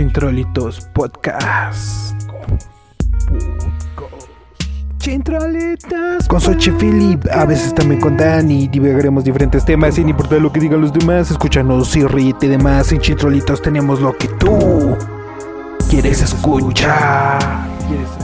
Chintrolitos Podcast. Chintrolitos. Con Sochi Philip, a veces también con Dani. Divagaremos diferentes temas sin importar lo que digan los demás. Escúchanos y ríete de más. En Chintrolitos tenemos lo que tú quieres escuchar. Quieres escuchar.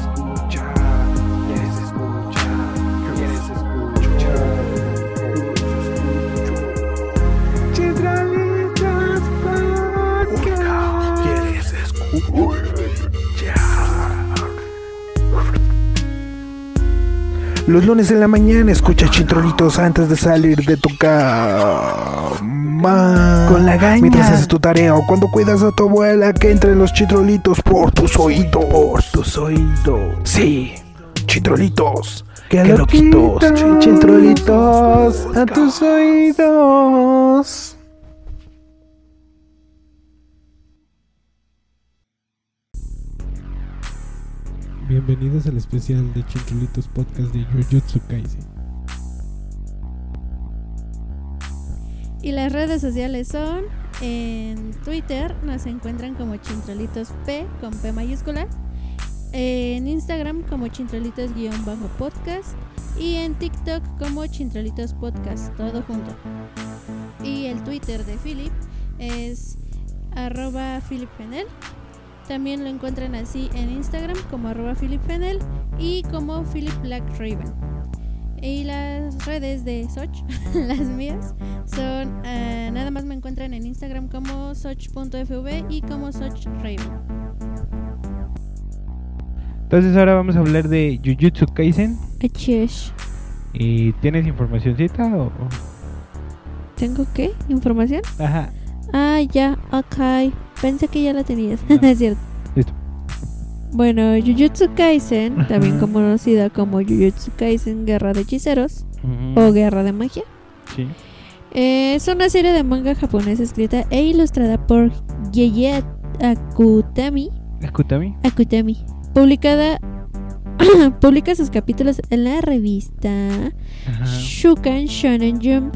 Los lunes en la mañana escucha chintrolitos antes de salir de tu cama. Con la gaña. Mientras haces tu tarea o cuando cuidas a tu abuela que entre los chitrolitos por tus oídos. Por tus oídos. Sí, chitrolitos. Que loquitos. Chitrolitos a tus oídos. Bienvenidos al especial de Chintrolitos Podcast de Jujutsu Kaisen. Y las redes sociales son en Twitter nos encuentran como Chintrolitos P con P mayúscula, en Instagram como Chintrolitos-podcast y en TikTok como Chintrolitos Podcast, todo junto. Y el Twitter de Philip es arroba Philip Penel. También lo encuentran así en Instagram como arroba Philip Penel y como Philip Black Raven. Y las redes de Soch, las mías, son eh, nada más me encuentran en Instagram como soch.fv y como Soch Raven. Entonces ahora vamos a hablar de Jujutsu Kaisen. Achish. ¿Y tienes informacioncita o...? o- ¿Tengo qué? ¿Información? Ajá. Ah, ya, ok. Pensé que ya la tenías. No. es cierto. Listo. Bueno, Jujutsu Kaisen, también conocida como Jujutsu Kaisen Guerra de Hechiceros o Guerra de Magia, Sí. eh, es una serie de manga japonesa escrita e ilustrada por Yeye Akutami, Escúchame. Akutami, publicada publica sus capítulos en la revista Ajá. Shukan Shonen Jump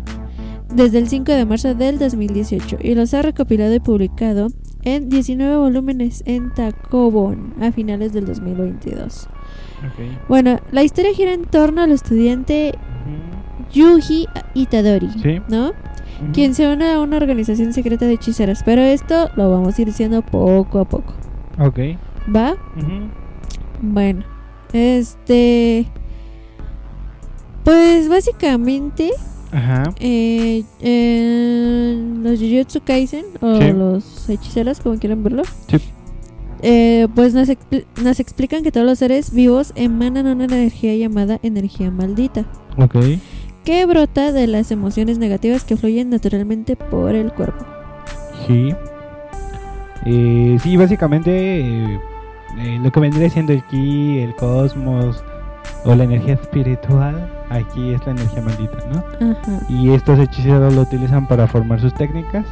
desde el 5 de marzo del 2018 y los ha recopilado y publicado en 19 volúmenes en Takobon a finales del 2022. Ok. Bueno, la historia gira en torno al estudiante. Yuji Itadori, Sí. ¿no? Quien se une a una organización secreta de hechiceros, pero esto lo vamos a ir diciendo poco a poco. Ok. ¿Va? Bueno, este... Pues básicamente Ajá. Eh, eh, los Jujutsu Kaisen o Sí. los hechiceros, como quieran verlo, Sí. eh, pues nos, nos explican que todos los seres vivos emanan una energía llamada energía maldita, Ok. que brota de las emociones negativas que fluyen naturalmente por el cuerpo. Sí. Eh, sí, básicamente eh, eh, lo que vendría siendo aquí el cosmos o la energía espiritual, aquí es la energía maldita, ¿no? Ajá. y estos hechiceros lo utilizan para formar sus técnicas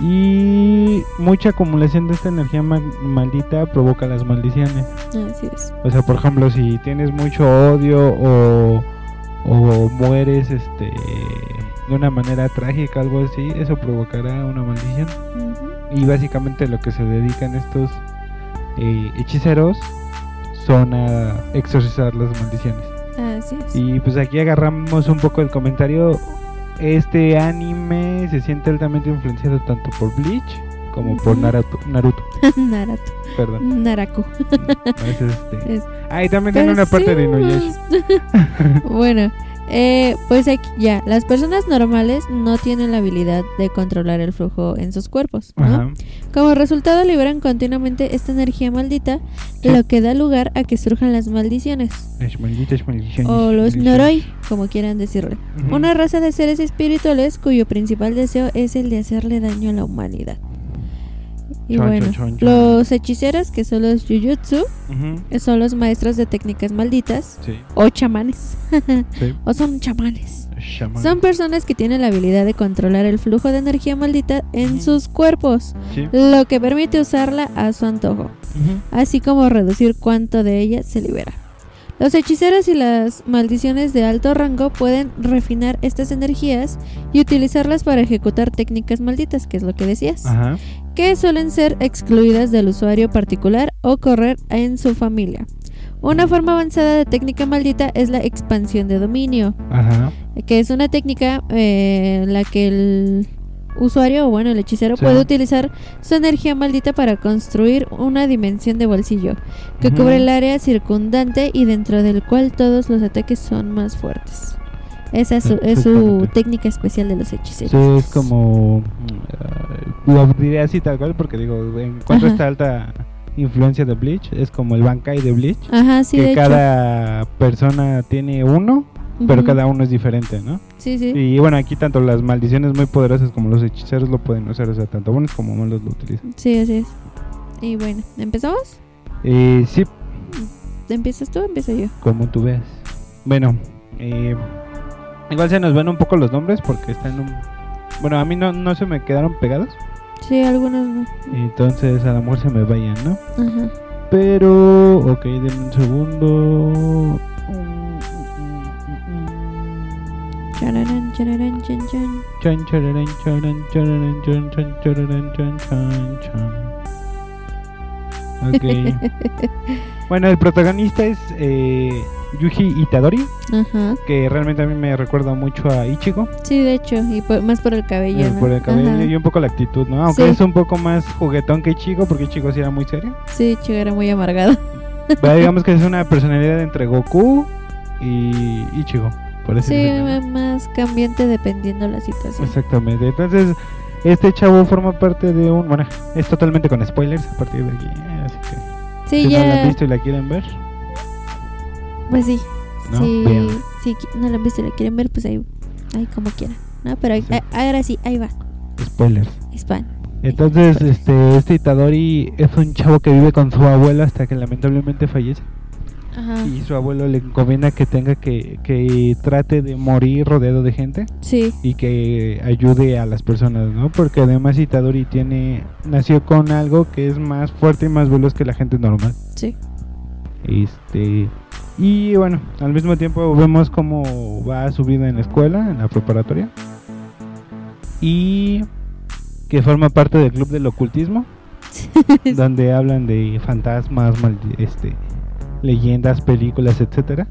y mucha acumulación de esta energía ma- maldita provoca las maldiciones Así es. o sea por ejemplo si tienes mucho odio o, o mueres este de una manera trágica algo así eso provocará una maldición y básicamente lo que se dedican estos eh, hechiceros son a exorcizar las maldiciones Así es. y pues aquí agarramos un poco el comentario. Este anime se siente altamente influenciado tanto por Bleach como por. Naruto. Naruto Naruto. perdón. Naraku. Ese es este. Es- Ah, y también tiene una parte sí, de Inuyasha. bueno, eh, pues aquí ya, las personas normales no tienen la habilidad de controlar el flujo en sus cuerpos. Como resultado liberan continuamente esta energía maldita, lo que da lugar a que surjan las maldiciones, Es maldita, es maldición, o los noroi, como quieran decirle. Una raza de seres espirituales cuyo principal deseo es el de hacerle daño a la humanidad. Y Chon, bueno, chon, chon, chon. los hechiceros, que son los Jujutsu, Ujú. son los maestros de técnicas malditas, Sí, o chamanes, sí. o son chamanes. Shaman. Son personas que tienen la habilidad de controlar el flujo de energía maldita en sus cuerpos, Sí. lo que permite usarla a su antojo, Ujú. así como reducir cuánto de ella se libera. Los hechiceros y las maldiciones de alto rango pueden refinar estas energías y utilizarlas para ejecutar técnicas malditas, que es lo que decías, Ajá. Que suelen ser excluidas del usuario particular o correr en su familia. Una forma avanzada de técnica maldita es la expansión de dominio, Ajá. que es una técnica eh, en la que el usuario o bueno el hechicero Sí. puede utilizar su energía maldita para construir una dimensión de bolsillo que cubre el área circundante y dentro del cual todos los ataques son más fuertes. Esa es su, es su técnica especial de los hechiceros. Sí, es como. mm, lo diré así tal cual porque digo, en cuanto a esta alta influencia de Bleach, es como el Bankai de Bleach. Ajá, sí, de que hecho. cada persona tiene uno, pero cada uno es diferente, ¿no? Sí, sí. Y bueno, aquí tanto las maldiciones muy poderosas como los hechiceros lo pueden usar, o sea, tanto buenos como malos lo utilizan. Sí, así es. Y bueno, ¿empezamos? Eh, sí, ¿Empiezas tú o empiezo yo? como tú veas. Bueno, eh, igual se nos ven un poco los nombres porque están un... Bueno, a mí no, no se me quedaron pegados, Sí, algunos no. entonces a lo mejor se me vayan, ¿no? Ajá. Pero, ok, denme un segundo. Chararán, chararán, chan, chan. Chan, charan, chan, chan, chan, chan. Ok. bueno, el protagonista es eh, Yuji Itadori, Ajá. que realmente a mí me recuerda mucho a Ichigo, Sí, de hecho, y por- más por el cabello. eh, ¿no? por el cabello Ajá. y un poco la actitud, ¿no? Aunque Sí. es un poco más juguetón que Ichigo, porque Ichigo sí era muy serio. Sí, chico, era muy amargado. Pero digamos que es una personalidad entre Goku y Ichigo, por así Sí, decirlo, ¿no? más cambiante dependiendo la situación. Exactamente. Entonces, este chavo forma parte de un. Bueno, es totalmente con spoilers a partir de aquí. eh, Así que Sí, si no la han ya. visto y la quieren ver, Pues sí. ¿no? Sí, si no la han visto y la quieren ver, pues ahí, ahí como quieran. ¿no? Pero ahí- Sí. a- ahora sí, ahí va. Spoilers. Spam. Entonces, este, este Itadori es un chavo que vive con su abuelo hasta que lamentablemente fallece. Ajá. Y su abuelo le encomienda que tenga que, que trate de morir rodeado de gente Sí, y que ayude a las personas, ¿no? Porque además Itadori tiene, nació con algo que es más fuerte y más veloz que la gente normal. sí. Este y bueno, al mismo tiempo vemos cómo va su vida en la escuela, en la preparatoria. Y que forma parte del club del ocultismo, donde hablan de fantasmas, maldi- este, leyendas, películas, etcétera.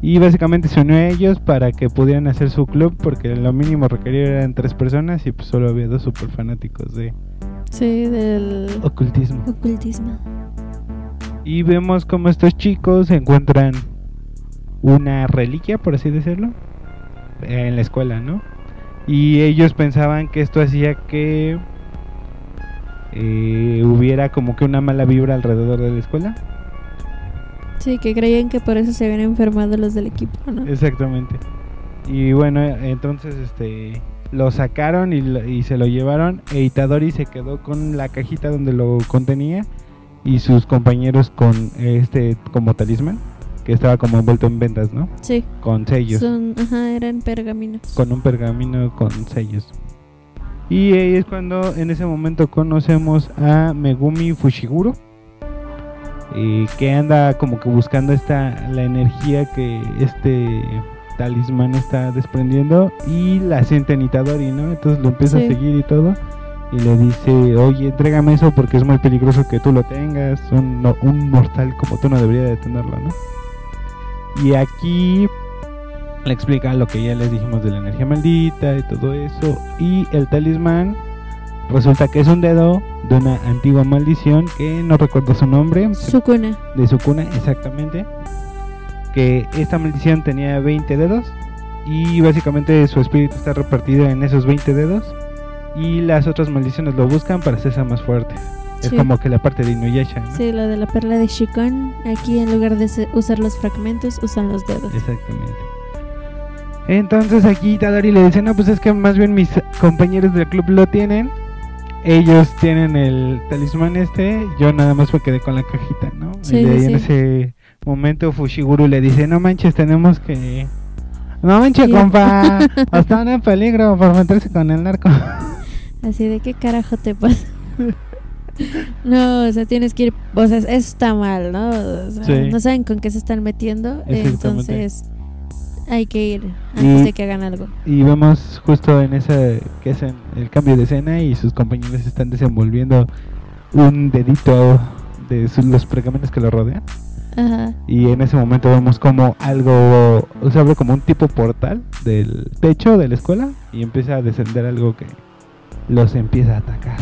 Y básicamente se unió a ellos para que pudieran hacer su club, porque lo mínimo requerido eran tres personas y pues solo había dos super fanáticos de Sí, del ocultismo. ocultismo. Y vemos como estos chicos encuentran una reliquia, por así decirlo, en la escuela, ¿no? Y ellos pensaban que esto hacía que eh, hubiera como que una mala vibra alrededor de la escuela. Sí, que creían que por eso se habían enfermado los del equipo, ¿no? Exactamente. Y bueno, entonces este lo sacaron y, y se lo llevaron. E Itadori se quedó con la cajita donde lo contenía y sus compañeros con este como talismán que estaba como envuelto en vendas, ¿no? Sí, Con sellos, son, ajá, eran pergaminos. con un pergamino con sellos. Y ahí es cuando en ese momento conocemos a Megumi Fushiguro, eh, que anda como que buscando esta la energía que este talismán está desprendiendo y la siente en Itadori, ¿no? Entonces lo empieza Sí. a seguir y todo. Y le dice, oye, entrégame eso porque es muy peligroso que tú lo tengas. Un, no- un mortal como tú no debería de tenerlo, ¿no? Y aquí le explica lo que ya les dijimos de la energía maldita y todo eso. Y el talismán resulta que es un dedo de una antigua maldición que no recuerdo su nombre. Sukuna. De Sukuna, exactamente. Que esta maldición tenía 20 dedos. Y básicamente su espíritu está repartido en esos 20 dedos. Y las otras maldiciones lo buscan para hacerse más fuertes. Es como que la parte de Inuyasha, ¿no? Sí, la de la perla de Shikon. Aquí en lugar de usar los fragmentos, usan los dedos. Exactamente. Entonces aquí Tadori le dice, no, pues es que más bien mis compañeros del club lo tienen. Ellos tienen el talismán este, yo nada más me quedé con la cajita, ¿no? Sí, y de ahí sí, en ese momento Fushiguro le dice, no manches, tenemos que... No manches, compa, están en peligro por meterse con el narco. Así de qué carajo te pasa. No, o sea, tienes que ir, o sea, eso está mal, ¿no? O sea, Sí. No saben con qué se están metiendo, entonces hay que ir antes Y- de que hagan algo. Y vemos justo en ese que hacen el cambio de escena y sus compañeros están desenvolviendo un dedito de sus- los pergamentos que lo rodean. Ajá. Y en ese momento vemos como algo, se abre como un tipo portal del techo de la escuela y empieza a descender algo que los empieza a atacar.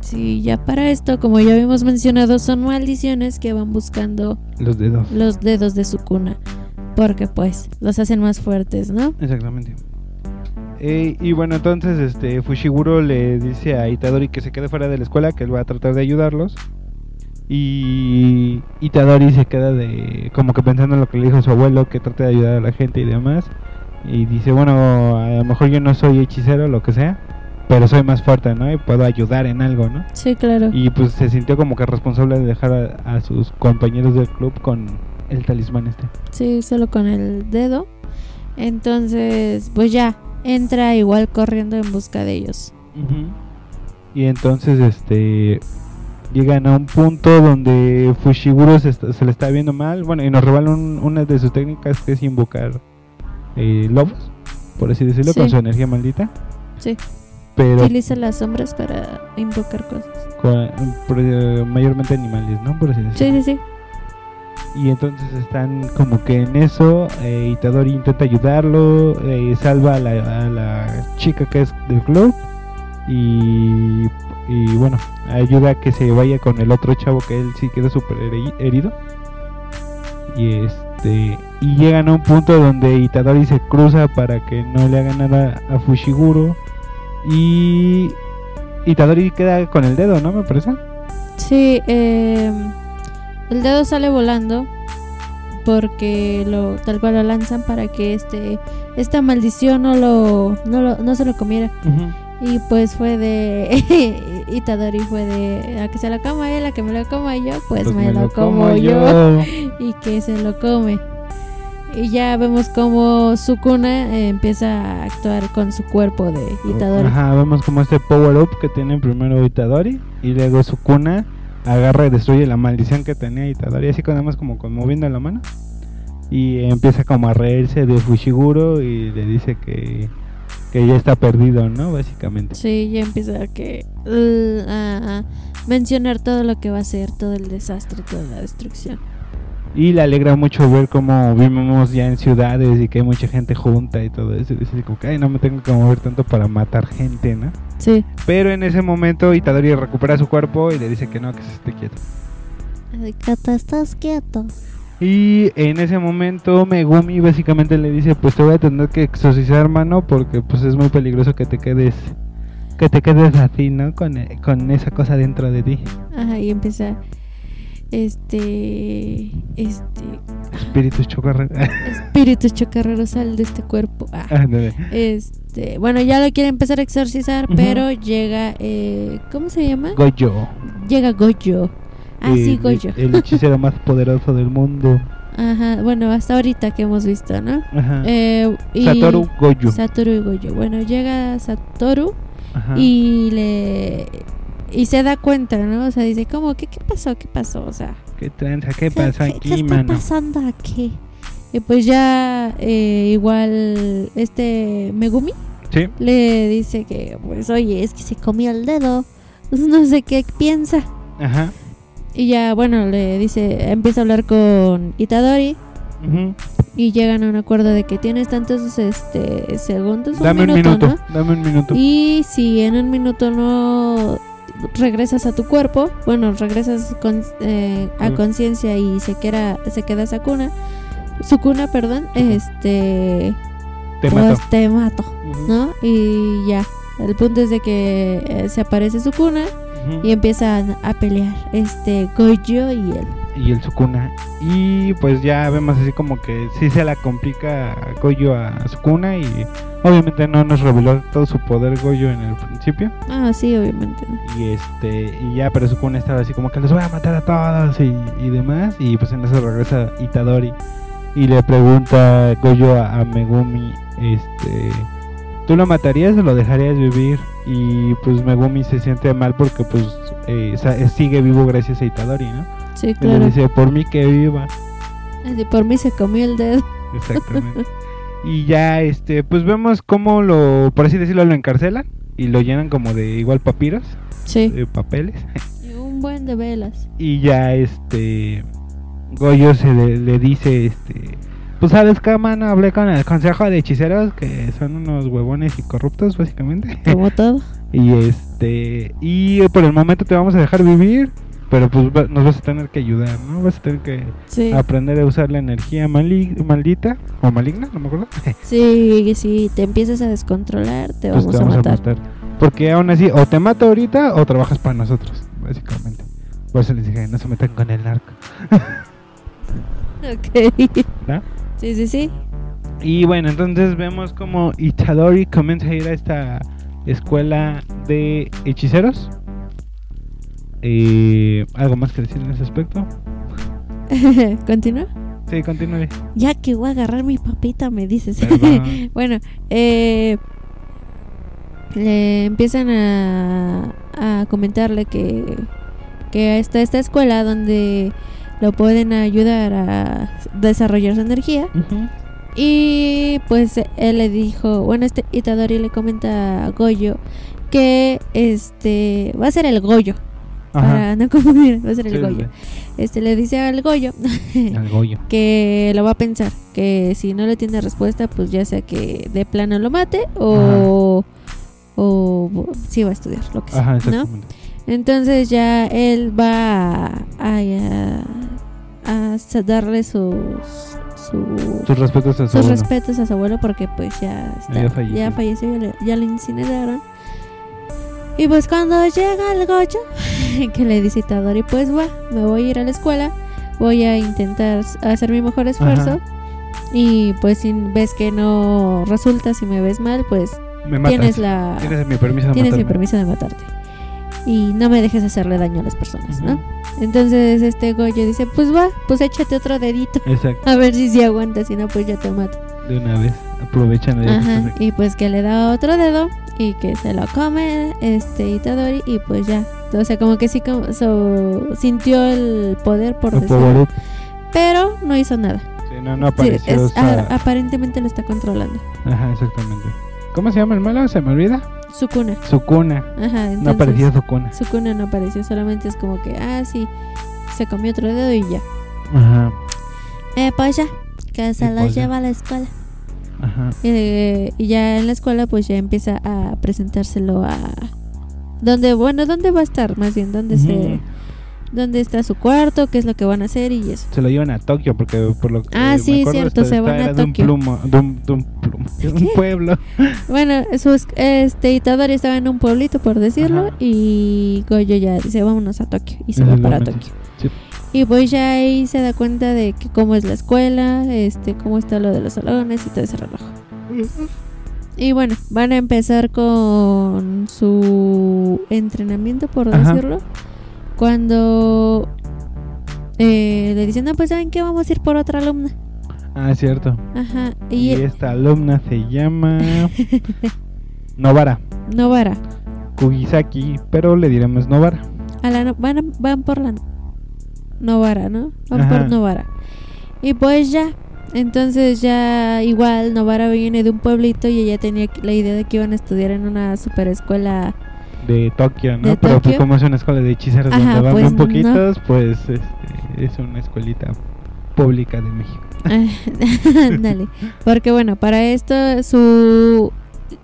Sí, ya para esto, como ya habíamos mencionado, son maldiciones que van buscando Los dedos. los dedos de su cuna, porque pues los hacen más fuertes, ¿no? Exactamente. Eh, y bueno, entonces este Fushiguro le dice a Itadori que se quede fuera de la escuela, que él va a tratar de ayudarlos. Y Itadori se queda de como que pensando en lo que le dijo su abuelo, que trate de ayudar a la gente y demás. Y dice, bueno, a lo mejor yo no soy hechicero, lo que sea, pero soy más fuerte, ¿no? Y puedo ayudar en algo, ¿no? Sí, claro. Y pues se sintió como que responsable de dejar a, a sus compañeros del club con el talismán este. Sí, solo con el dedo. Entonces, pues ya, entra igual corriendo en busca de ellos. Y entonces este llegan a un punto donde Fushiguro se, está- se le está viendo mal, bueno, y nos revelan un- una de sus técnicas que es invocar eh, lobos, por así decirlo, con su energía maldita. Sí. Pero Utiliza las sombras para invocar cosas. con- eh, mayormente animales, ¿no? Por así decirlo. Sí, sí, sí. Y entonces están como que en eso, eh, Itadori intenta ayudarlo, eh, salva a la, a la chica que es del club y, y bueno, ayuda a que se vaya con el otro chavo que él sí quedó súper heri- herido. Y este y llegan a un punto donde Itadori se cruza para que no le haga nada a Fushiguro y Itadori queda con el dedo, ¿no? Me parece. Sí, eh, el dedo sale volando porque lo tal cual lo lanzan para que este esta maldición no lo no, lo- no se lo comiera y pues fue de Itadori fue de a que se lo coma él a que me lo coma yo pues, me, lo, como, yo. y que se lo come y ya vemos como Sukuna eh, empieza a actuar con su cuerpo de Itadori Ajá, vemos como este power up que tiene primero Itadori y luego Sukuna agarra y destruye la maldición que tenía Itadori, así con nada más como con moviendo la mano. Y empieza como a reírse de Fushiguro y le dice que, que ya está perdido, ¿no? Básicamente. Sí, ya empieza a que a mencionar todo lo que va a ser, todo el desastre, toda la destrucción. Y le alegra mucho ver cómo vivimos ya en ciudades y que hay mucha gente junta y todo eso. Y dice como que, ay, no me tengo que mover tanto para matar gente, ¿no? Sí. Pero en ese momento Itadori recupera su cuerpo y le dice que no, que se esté quieto. Cata, estás quieto. Y en ese momento Megumi básicamente le dice, pues te voy a tener que exorcizar, hermano, porque pues es muy peligroso que te quedes que te quedes así, ¿no? Con, eh, con esa cosa dentro de ti. Ajá, y empieza este este Espíritus chocarreros. espíritu chocarrero sal de este cuerpo. Ah, este, bueno, ya lo quiere empezar a exorcizar, pero llega eh, ¿cómo se llama? Goyo. Llega Goyo. Ah, sí, Goyo. El hechicero más poderoso del mundo. Ajá, bueno, hasta ahorita que hemos visto, ¿no? Ajá. Eh, y- Satoru Goyo. Satoru y Goyo. Bueno, llega Satoru Ajá. y le y se da cuenta, ¿no? O sea, dice, ¿cómo? ¿Qué, qué pasó? ¿Qué pasó? O sea, ¿Qué tranza? ¿Qué ¿qué- pasa qué- aquí, ¿qué está mano? pasando aquí? Y pues ya eh, igual este Megumi Sí. le dice que, pues, oye, es que se comió el dedo. No sé qué piensa. Ajá. Y ya, bueno, le dice, empieza a hablar con Itadori y llegan a un acuerdo de que tienes tantos este segundos, Dame un minuto, minuto. ¿no? Dame un minuto. Y si en un minuto no regresas a tu cuerpo, bueno, regresas con, eh, a Mm. conciencia y se queda, se queda Sakuna, Sukuna, perdón, este, Te pues mato. te mato. ¿no? Y ya, el punto es de que eh, se aparece Sukuna Ujú. y empiezan a pelear, este, Gojo y él. Y el Sukuna. Y pues ya vemos así como que sí se la complica a Goyo a Sukuna y obviamente no nos reveló todo su poder Goyo en el principio. Ah, sí, obviamente. Y este y ya, pero Sukuna estaba así como que los voy a matar a todos y, y demás. Y pues en eso regresa Itadori y le pregunta Goyo a, a Megumi, este, ¿tú lo matarías o lo dejarías vivir? Y pues Megumi se siente mal porque pues eh, sigue vivo gracias a Itadori, ¿no? Sí, Y le claro. dice, por mí que viva. Así por mí se comió el dedo. Exactamente. y ya, este, pues vemos cómo lo, por así decirlo, lo encarcelan y lo llenan como de igual papiros, Sí. de papeles. Y un buen de velas. Y ya, este, Goyo se le, le dice, este, pues sabes qué, mano, hablé con el consejo de hechiceros que son unos huevones y corruptos, básicamente. Como todo. y este, y por el momento te vamos a dejar vivir. Pero pues va- nos vas a tener que ayudar, ¿no? Vas a tener que Sí. aprender a usar la energía maldita o maligna, no me acuerdo. Sí, si te empiezas a descontrolar, te pues vamos, te vamos a matar. Porque aún así, o te mato ahorita o trabajas para nosotros, básicamente. Por eso les dije, no se metan con el narco. Ok. ¿no? Sí, sí, sí. Y bueno, entonces vemos como Itadori comienza a ir a esta escuela de hechiceros. Eh, ¿Algo más que decir en ese aspecto? ¿Continúa? Sí, continúe. Ya que voy a agarrar mi papita, me dices. Bueno, eh, le empiezan a, a comentarle que, que está esta escuela donde lo pueden ayudar a desarrollar su energía. Y pues él le dijo, bueno, este Itadori le comenta a Goyo que este va a ser el Goyo. Para no confundir, va a ser el Sí, Goyo. Este le dice al Goyo sí, Al Goyo. que lo va a pensar, que si no le tiene respuesta, pues ya sea que de plano lo mate o o sí va a estudiar, lo que sea, Ajá, ¿no? Entonces ya él va a, a- darle sus su- Sus respetos a su sus abuelo. respetos a su abuelo porque pues ya está, Ya falleció. ya falleció, ya, le- ya lo incineraron. Y pues cuando llega el Goyo, que le dice Itadori, pues va, me voy a ir a la escuela, voy a intentar hacer mi mejor esfuerzo. Ajá. Y pues si ves que no resulta, si me ves mal, pues Me tienes la Tienes mi permiso de tienes mi permiso de matarte. Y no me dejes hacerle daño a las personas, ¿no? Entonces este Goyo dice, pues va, pues échate otro dedito. Exacto, A ver si si aguanta, si no pues ya te mato. de una vez. Aprovechan estás Ajá, y pues que le da otro dedo y que se lo come este Itadori y pues ya. O sea, como que sí como, so- sintió el poder por decirlo, pero no hizo nada. Sí, no, no Sí, apareció. es- esa- a- aparentemente lo está controlando. Ajá, exactamente. ¿Cómo se llama el malo? ¿Se me olvida? Su cuna. Su cuna. Ajá, entonces No aparecía su cuna. su cuna no apareció, solamente es como que, ah, sí, se comió otro dedo y ya. Ajá, Eh, pues ya, que se Y lo pues ya. lleva a la escuela. Ajá. Eh, y ya en la escuela pues ya empieza a presentárselo a... ¿Dónde, bueno, dónde va a estar? Más bien, ¿dónde, se, dónde está su cuarto? ¿Qué es lo que van a hacer? Y eso. Se lo llevan a Tokio porque por lo que Ah, sí, acuerdo, cierto, se van a era de un Tokio. plumo, de un, de un plumo, de un pueblo. Bueno, sus, este Itadori estaba en un pueblito, por decirlo, Ajá. y Goyo ya dice, vámonos a Tokio. Y se va para. Tokio. Y pues ya ahí se da cuenta de que cómo es la escuela, este, cómo está lo de los salones y todo ese reloj. Y bueno, van a empezar con su entrenamiento, por Ajá. decirlo. Cuando eh, le dicen, no, pues ¿saben qué? Vamos a ir por otra alumna. Ah, es cierto. Ajá. Y, Y, esta alumna se llama Novara Novara. Kugisaki, pero le diremos Novara. A la no- van, a- van por la Novara, ¿no? Van Ajá. por Novara. Y pues ya. Entonces ya igual Novara viene de un pueblito y ella tenía la idea de que iban a estudiar en una super escuela. de Tokio, ¿no? De Pero pues Tokio. como es una escuela de hechiceros Ajá, donde van pues, muy poquitos, pues este, es una escuelita pública de México. Ándale. Porque bueno, para esto su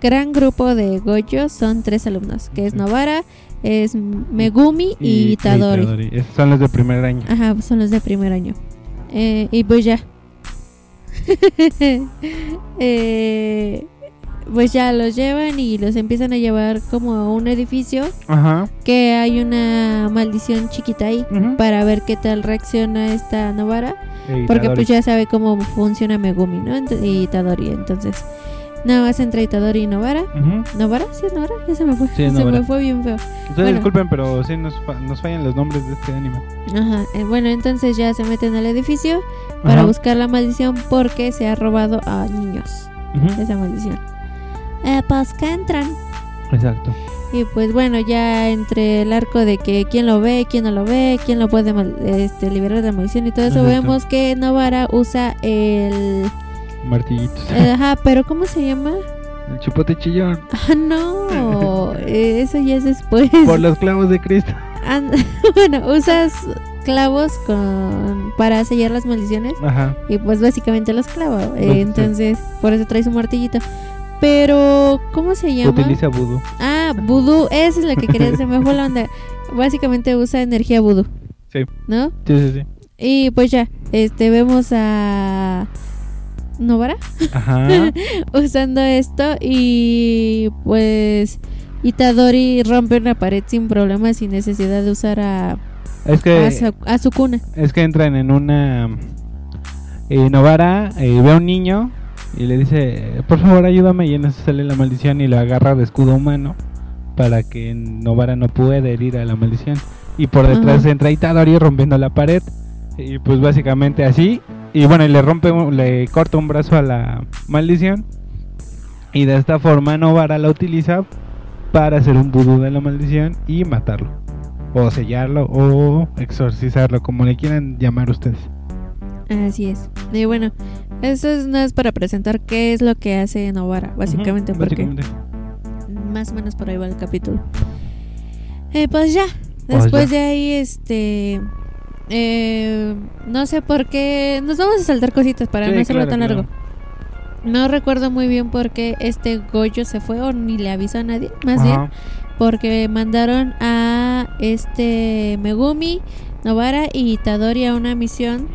gran grupo de Goyo son tres alumnos, que es. Novara, es Megumi y, Itadori. Esos son los de primer año. Ajá, son los de primer año. Eh, y pues ya. Eh, pues ya los llevan y los empiezan a llevar como a un edificio Ajá. que hay una maldición chiquita ahí para ver qué tal reacciona esta Novara. E Porque pues ya sabe cómo funciona Megumi, ¿no? Ent- y Itadori. Entonces, nada más entre Itadori y Novara. ¿Novara? Sí, es Novara. Ya se me fue. Sí, se me fue bien feo. Ustedes bueno. disculpen, pero sí nos, fa- nos fallan los nombres de este anime. Ajá. eh, bueno, entonces ya se meten al edificio para buscar la maldición porque se ha robado a niños Ujú. esa maldición. Eh, pues que entran Exacto. Y pues bueno, ya entre el arco de que quién lo ve, quién no lo ve, quién lo puede este, liberar de la maldición y todo eso, Exacto. vemos que Novara usa el... Martillitos. Ajá, pero ¿cómo se llama? El chipote chillón. Ah, no, eso ya es después. Por los clavos de Cristo. And- bueno, usas clavos con para sellar las maldiciones Ajá. y pues básicamente los clava. eh, entonces, por eso traes un martillito. Pero, ¿cómo se llama? Utiliza vudú. Ah, vudú, eso es lo que quería, se me fue la onda. Básicamente usa energía vudú, Sí. ¿no? Sí, sí, sí. Y pues ya, este vemos a Novara Ajá. usando esto y pues Itadori rompe una pared sin problemas sin necesidad de usar a, Es a, su, a su cuna. es que entran en una eh, Novara eh, ve a un niño y le dice, por favor ayúdame y en eso sale la maldición y lo agarra de escudo humano para que Novara no pueda herir a la maldición y por detrás Ajá. entra Itadori rompiendo la pared y pues básicamente así y bueno y le rompe un- le corta un brazo a la maldición y de esta forma Novara la utiliza para hacer un vudú de la maldición y matarlo o sellarlo o exorcizarlo como le quieran llamar ustedes Así es. Y bueno, eso es nada más para presentar qué es lo que hace Novara, básicamente, porque básicamente. más o menos por ahí va el capítulo. Eh, pues ya, Pues después ya. de ahí, este... eh, no sé por qué... Nos vamos a saltar cositas para Sí, no hacerlo claro, tan claro. largo. No recuerdo muy bien por qué este Goyo se fue o ni le avisó a nadie, más bien porque mandaron a este Megumi, Novara y Itadori a una misión.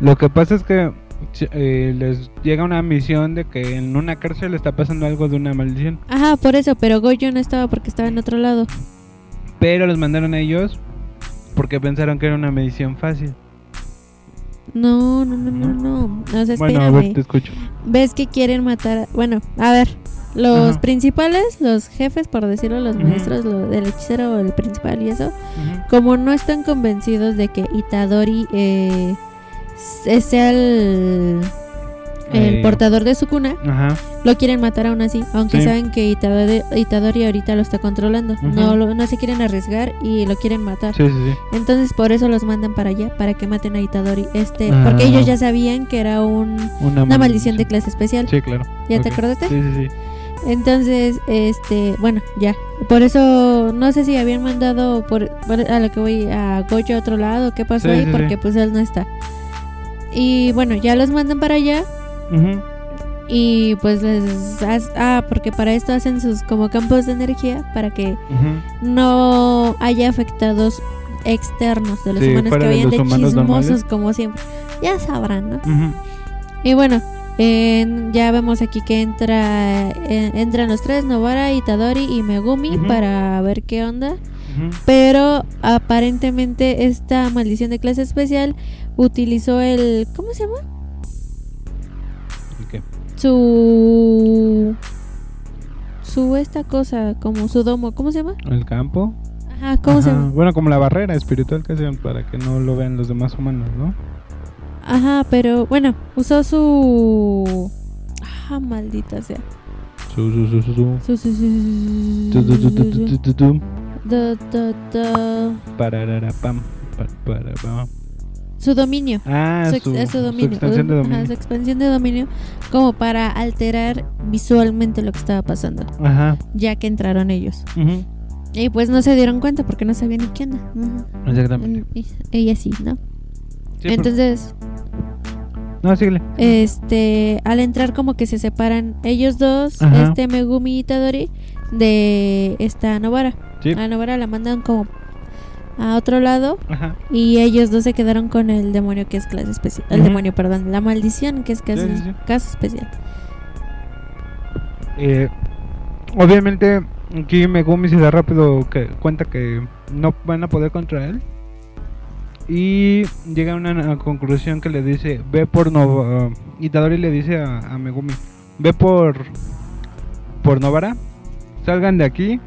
Lo que pasa es que eh, les llega una misión de que en una cárcel está pasando algo de una maldición. Ajá, por eso, pero Goyo no estaba porque estaba en otro lado. Pero los mandaron a ellos porque pensaron que era una medición fácil. No, no, no, no, no. O sea, Bueno, a ver, te escucho. Ves que quieren matar. a- Bueno, a ver. Los Ajá. principales, los jefes, por decirlo, los maestros, lo, del hechicero o el principal y eso, como no están convencidos de que Itadori eh, sea el, el Eh. portador de su cuna, Ajá. lo quieren matar aún así, aunque Sí. saben que Itadori, Itadori ahorita lo está controlando. Ujú. no, lo- no se quieren arriesgar y lo quieren matar. Sí, sí, sí. Entonces por eso los mandan para allá, para que maten a Itadori. Este, Ah. porque ellos ya sabían que era un, Una, una maldición de clase especial. Sí, claro. ¿Ya te acordaste? Sí, sí, sí. Entonces, este, bueno, ya. Por eso no sé si habían mandado por, a lo que voy a Goyo a otro lado, qué pasó ahí, porque pues él no está. Y bueno, ya los mandan para allá Y pues les ah, porque para esto hacen sus como campos de energía para que no haya afectados externos de los Sí, humanos que de vayan de, chismosos normales. como siempre. Ya sabrán, ¿no? Y bueno, en- ya vemos aquí que entra en- entran los tres, Novara, Itadori y Megumi para ver qué onda. Pero aparentemente esta maldición de clase especial utilizó el ¿cómo se llama? Su su esta cosa, como su domo, ¿cómo se llama? El campo. Ajá, ¿cómo se Ajá. llama? Bueno, como la barrera espiritual que hacen para que no lo vean los demás humanos, ¿no? Ajá, pero bueno, usó su Ah, maldita sea. Su, su, su, su, su. Su, su, su- Tu, tu, su dominio. Ah, su, su, ex- su dominio. extensión de Ajá, dominio. su expansión de dominio como para alterar visualmente lo que estaba pasando, Ajá. ya que entraron ellos. ujú, Y pues no se dieron cuenta porque no sabían ni qué onda. Ujú. Exactamente. Y- Ella sí, ¿no? Sí, Entonces, No, síguele. este, al entrar como que se separan ellos dos, Ajá. este Megumi y Itadori, de esta Novara. Sí. A Novara la mandan como a otro lado Ajá. y ellos dos se quedaron con el demonio que es clase especial. El demonio, perdón, la maldición que es caso, Sí, caso especial. Eh, obviamente, aquí Megumi se da rápido que, cuenta que no van a poder contra él. Y llega a una conclusión que le dice: Ve por Nova. Itadori le dice a, a Megumi: Ve por. Por Novara. Salgan de aquí.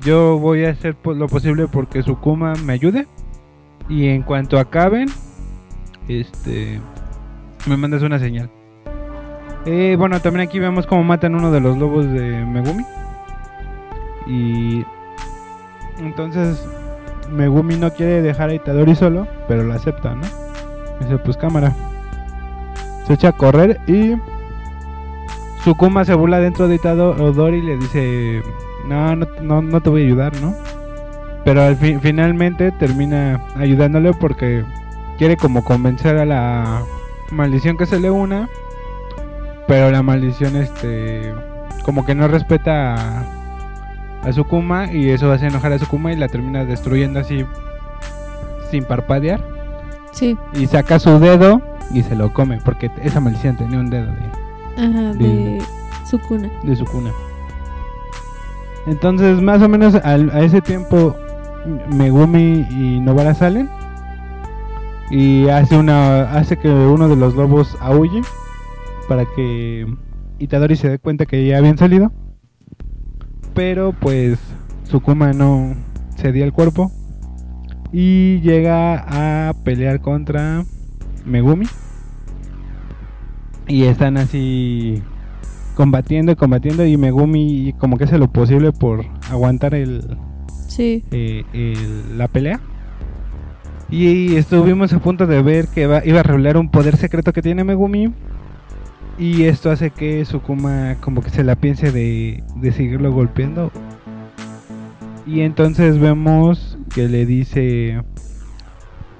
Yo voy a hacer lo posible porque Sukuma me ayude. Y en cuanto acaben, este. Me mandas una señal. Eh, bueno, también aquí vemos cómo matan uno de los lobos de Megumi. Y entonces Megumi no quiere dejar a Itadori solo, pero lo acepta, ¿no? Dice, pues cámara. Se echa a correr y Sukuma se burla dentro de Itadori y le dice, no, no, no, no te voy a ayudar, ¿no? Pero al fin, finalmente termina ayudándole porque quiere como convencer a la maldición que se le una. Pero la maldición este como que no respeta a, a Sukuma y eso hace enojar a Sukuma y la termina destruyendo así sin parpadear. Sí, Y saca su dedo y se lo come porque esa maldición tenía un dedo de, ajá, de De- su cuna. de su cuna. Entonces, más o menos al- a ese tiempo, Megumi y Novara salen y hace una hace que uno de los lobos aúlle para que Itadori se dé cuenta que ya habían salido. Pero pues Sukuma no cedía el cuerpo y llega a pelear contra Megumi. Y están así combatiendo y combatiendo y Megumi como que hace lo posible por aguantar el, Sí, eh, el- la pelea. Y estuvimos a punto de ver que va- iba a revelar un poder secreto que tiene Megumi. Y esto hace que Sukuma como que se la piense de, de seguirlo golpeando. Y entonces vemos que le dice,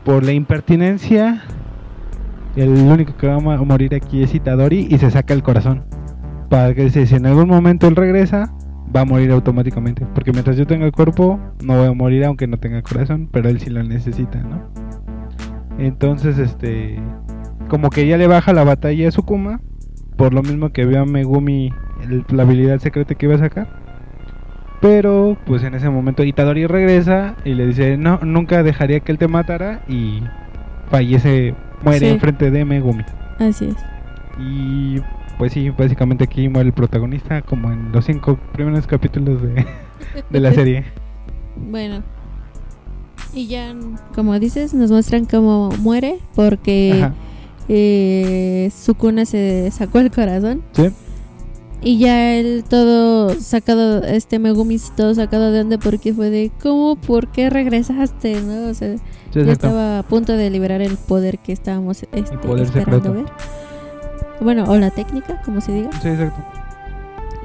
por la impertinencia, el único que va a mo- morir aquí es Itadori y se saca el corazón. Para que si en algún momento él regresa, va a morir automáticamente. Porque mientras yo tenga el cuerpo, no voy a morir aunque no tenga el corazón, pero él sí lo necesita, ¿no? Entonces, este, como que ya le baja la batalla a Sukuma, por lo mismo que veo a Megumi el- la habilidad secreta que iba a sacar. Pero, pues en ese momento Itadori regresa y le dice, no, nunca dejaría que él te matara y fallece, muere Sí. enfrente de Megumi. así es. Y pues sí, básicamente aquí muere el protagonista como en los cinco primeros capítulos de, de la serie. Bueno. Y ya, como dices, nos muestran cómo muere porque eh, Sukuna se sacó el corazón. Sí. Y ya él todo sacado, este Megumi todo sacado de onda porque fue de, ¿cómo? ¿Por qué regresaste? ¿No? O sea, Sí, ya estaba a punto de liberar el poder que estábamos este, poder esperando secreto. ver. Bueno, o la técnica, como se diga. Sí, exacto.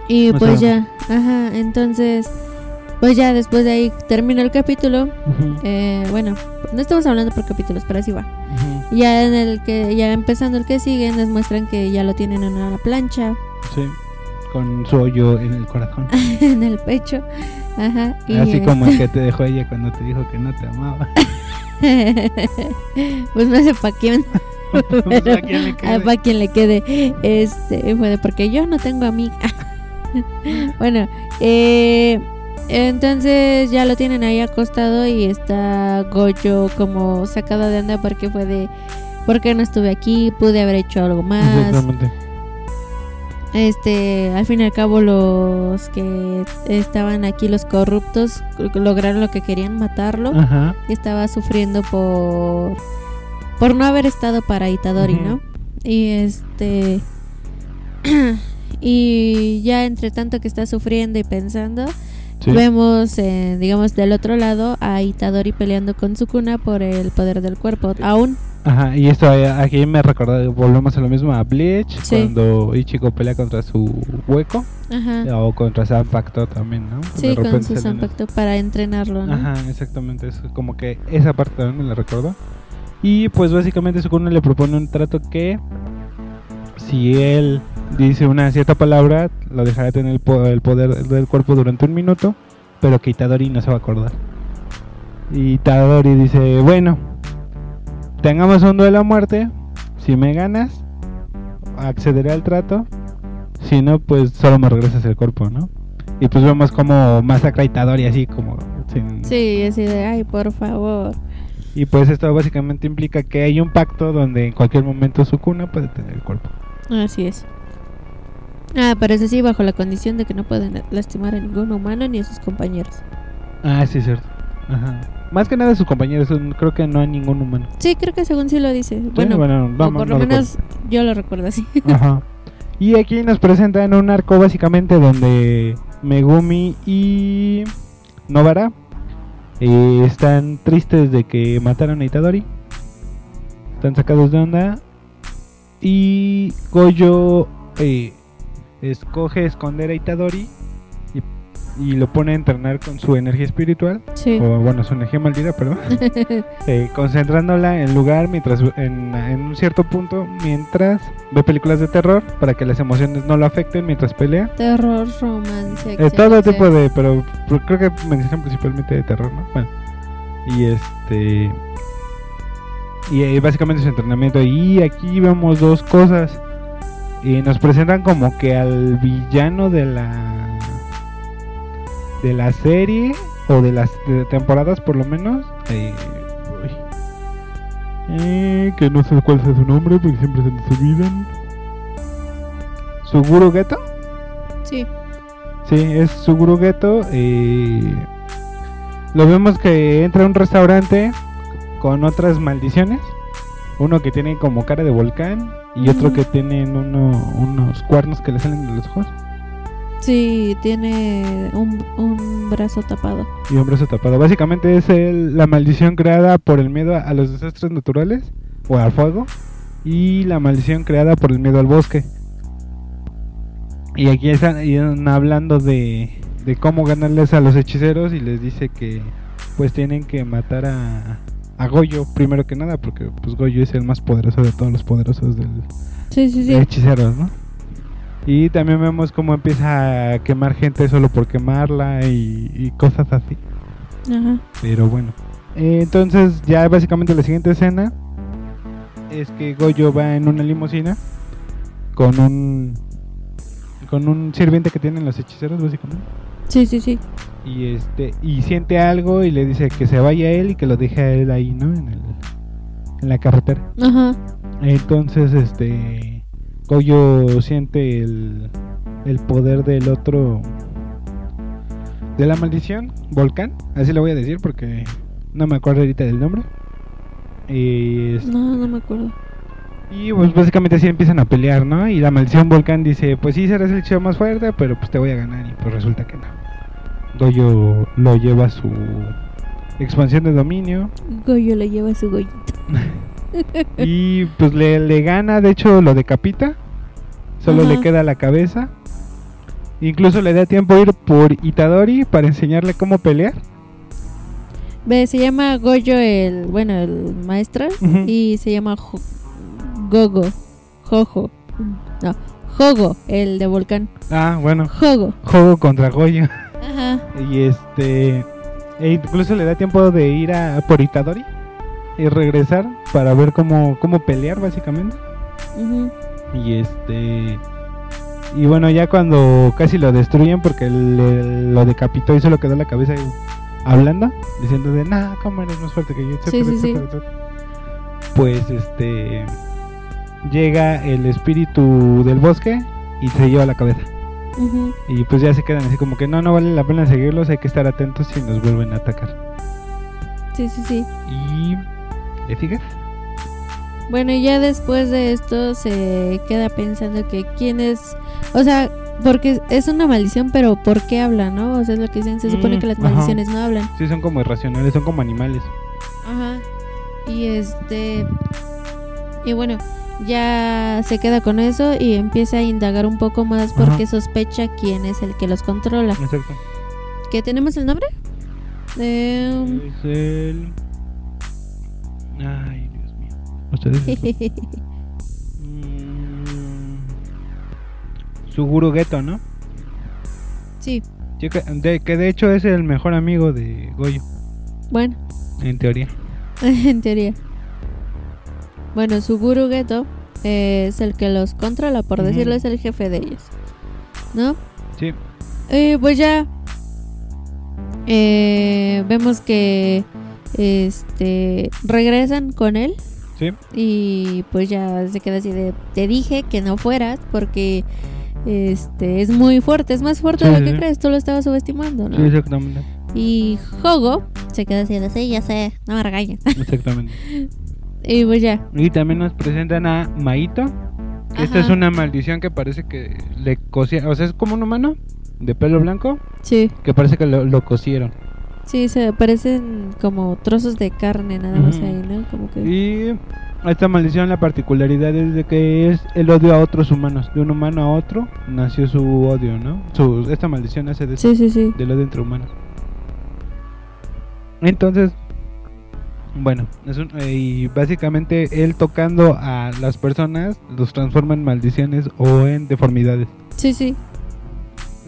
Y No pues sabemos. ya, ajá, entonces, pues ya después de ahí termina el capítulo. Ujú, Eh, bueno, no estamos hablando por capítulos, pero así va. ujú. Ya en el que, ya empezando el que sigue, nos muestran que ya lo tienen en una plancha, Sí, con su hoyo en el corazón. en el pecho. Ajá. Y Así eh, como el que te dejó ella cuando te dijo que no te amaba. pues no sé para quién. Pues, ¿a quién le quede? para quien le quede. Este, fue de porque yo no tengo amiga. bueno, eh, entonces ya lo tienen ahí acostado y está Goyo como sacado de onda porque fue de. ¿Por qué no estuve aquí? Pude haber hecho algo más. Exactamente. Este, al fin y al cabo los que estaban aquí, los corruptos, lograron lo que querían, matarlo. Ajá. Estaba sufriendo por por no haber estado para Itadori. ¿no? Y este y ya entre tanto que está sufriendo y pensando, Sí. vemos eh, digamos del otro lado a Itadori peleando con Sukuna por el poder del cuerpo. Aún Ajá, y esto eh, aquí me recordó, volvemos a lo mismo a Bleach, Sí. cuando Ichigo pelea contra su hueco, ajá. o contra Zanpakuto también, ¿no? Sí, con su salen Zanpakuto para entrenarlo, ¿no? Ajá, exactamente. Es como que esa parte también me la recuerdo. Y pues básicamente Sukuna le propone un trato que si él dice una cierta palabra, lo dejará tener el, po- el poder del cuerpo durante un minuto, pero que Itadori no se va a acordar. Y Itadori dice, bueno, tengamos un duelo a muerte, si me ganas, accederé al trato, si no, pues solo me regresas el cuerpo, ¿no? Y pues vemos como masacra a Itadori así como sin, Sí, así de, ay, por favor. Y pues esto básicamente implica que hay un pacto donde en cualquier momento Sukuna puede tener el cuerpo. Así es. Ah, pero eso sí, bajo la condición de que no pueden lastimar a ningún humano ni a sus compañeros. Ah, sí, es cierto. Ajá. Más que nada sus compañeros, creo que no hay ningún humano. Sí, creo que según sí lo dice. Bueno, bueno, o vamos, por lo no menos yo lo recuerdo así. Ajá. Y aquí nos presentan un arco básicamente donde Megumi y Novara eh, están tristes de que mataron a Itadori. Están sacados de onda. Y Goyo eh, escoge esconder a Itadori y, lo pone a entrenar con su energía espiritual. Sí. O bueno, su energía maldita, perdón. eh, concentrándola en lugar mientras en, en un cierto punto mientras ve películas de terror para que las emociones no lo afecten mientras pelea. Terror, romance. Eh, todo tipo de, pero, pero creo que mencionan principalmente de terror, ¿no? Bueno, y este y eh, básicamente su entrenamiento y aquí vemos dos cosas y nos presentan como que al villano de la de la serie o de las de temporadas por lo menos eh. Eh, que no sé cuál es su nombre porque siempre se nos olvidan Suguru Geto Sí. Sí, es Suguru Geto. eh, lo vemos que entra a un restaurante con otras maldiciones. Uno que tiene como cara de volcán y otro que tienen uno, unos cuernos que le salen de los ojos Sí, tiene un, un brazo tapado. y un brazo tapado. Básicamente es el- la maldición creada por el miedo a, a los desastres naturales o al fuego y la maldición creada por el miedo al bosque. Y aquí están, y están hablando de, de cómo ganarles a los hechiceros y les dice que pues tienen que matar a, a Goyo primero que nada porque pues Goyo es el más poderoso de todos los poderosos del, Sí, sí, sí. de hechiceros, ¿no? Y también vemos cómo empieza a quemar gente solo por quemarla y, y cosas así. Ajá. Pero bueno. Entonces ya básicamente la siguiente escena es que Goyo va en una limusina con un con un sirviente que tienen los hechiceros básicamente Sí, sí, sí. y este y siente algo y le dice que se vaya él y que lo deje a él ahí, ¿no? En el en la carretera. Ajá. Entonces, este. Goyo siente el, el poder del otro. De la maldición, Volcán. Así lo voy a decir porque no me acuerdo ahorita del nombre. Y, es- No, no me acuerdo. y pues básicamente así empiezan a pelear, ¿no? Y la maldición Volcán dice: Pues sí, serás el hechizo más fuerte, pero pues te voy a ganar. Y pues resulta que no. Goyo lo lleva a su expansión de dominio. Goyo le lleva su gollito. Y pues le, le gana, de hecho lo decapita. Solo le queda la cabeza. Incluso le da tiempo a ir por Itadori para enseñarle cómo pelear. Ve, se llama Goyo el, bueno, el maestro. Y se llama Jo- Gogo. Jojo. No, Jogo, el de volcán. Ah, bueno, Jogo. juego contra Goyo. Ajá. Y este. E incluso le da tiempo de ir a por Itadori y regresar para ver cómo, cómo pelear, básicamente. ujú. Y este. Y bueno, ya cuando casi lo destruyen porque le- lo decapitó y solo quedó la cabeza hablando, diciendo de, nah, ¿cómo eres más fuerte que yo? etcétera, Sí, sí, sí. etcétera, etcétera". Pues este. Llega el espíritu del bosque y se lleva la cabeza. Y pues ya se quedan así como que no, no vale la pena seguirlos, hay que estar atentos si nos vuelven a atacar. Sí, sí, sí. Y. ¿Le fijas? Bueno, y ya después de esto se queda pensando que quién es, o sea, porque es una maldición, pero ¿por qué habla, no? O sea, es lo que dicen, se supone Mm, que las ajá. maldiciones no hablan. Sí, son como irracionales, son como animales. Ajá. Y este y bueno, ya se queda con eso y empieza a indagar un poco más porque sospecha quién es el que los controla. Exacto. ¿Qué tenemos el nombre? Eh, Es el. Ay. Ustedes. Mm, Suguru Geto, ¿no? sí, Sí, que de, que de hecho es el mejor amigo de Goyo, bueno, en teoría. en teoría. Bueno, Suguru Geto es el que los controla, por decirlo, es el jefe de ellos. ¿No? Sí. Eh, pues ya eh, vemos que este regresan con él Sí. y pues ya se queda así de te dije que no fueras porque este es muy fuerte, es más fuerte Sí, de lo que sí. crees, tú lo estabas subestimando, ¿no? Sí, exactamente. Y Jogo se queda así de sí, ya sé, no me regañes. Exactamente. y pues ya. Y también nos presentan a Maito. Que esta es una maldición que parece que le cosía. O sea, es como un humano, de pelo blanco Sí, que parece que lo, lo cosieron. Sí, se parecen como trozos de carne nada más ahí, ¿no? Como que... Y esta maldición, la particularidad es de que es el odio a otros humanos. De un humano a otro nació su odio, ¿no? Su, esta maldición nace de, Sí, sí, sí. del odio entre humanos. Entonces, bueno, es un- eh, y básicamente él tocando a las personas los transforma en maldiciones o en deformidades. Sí, sí.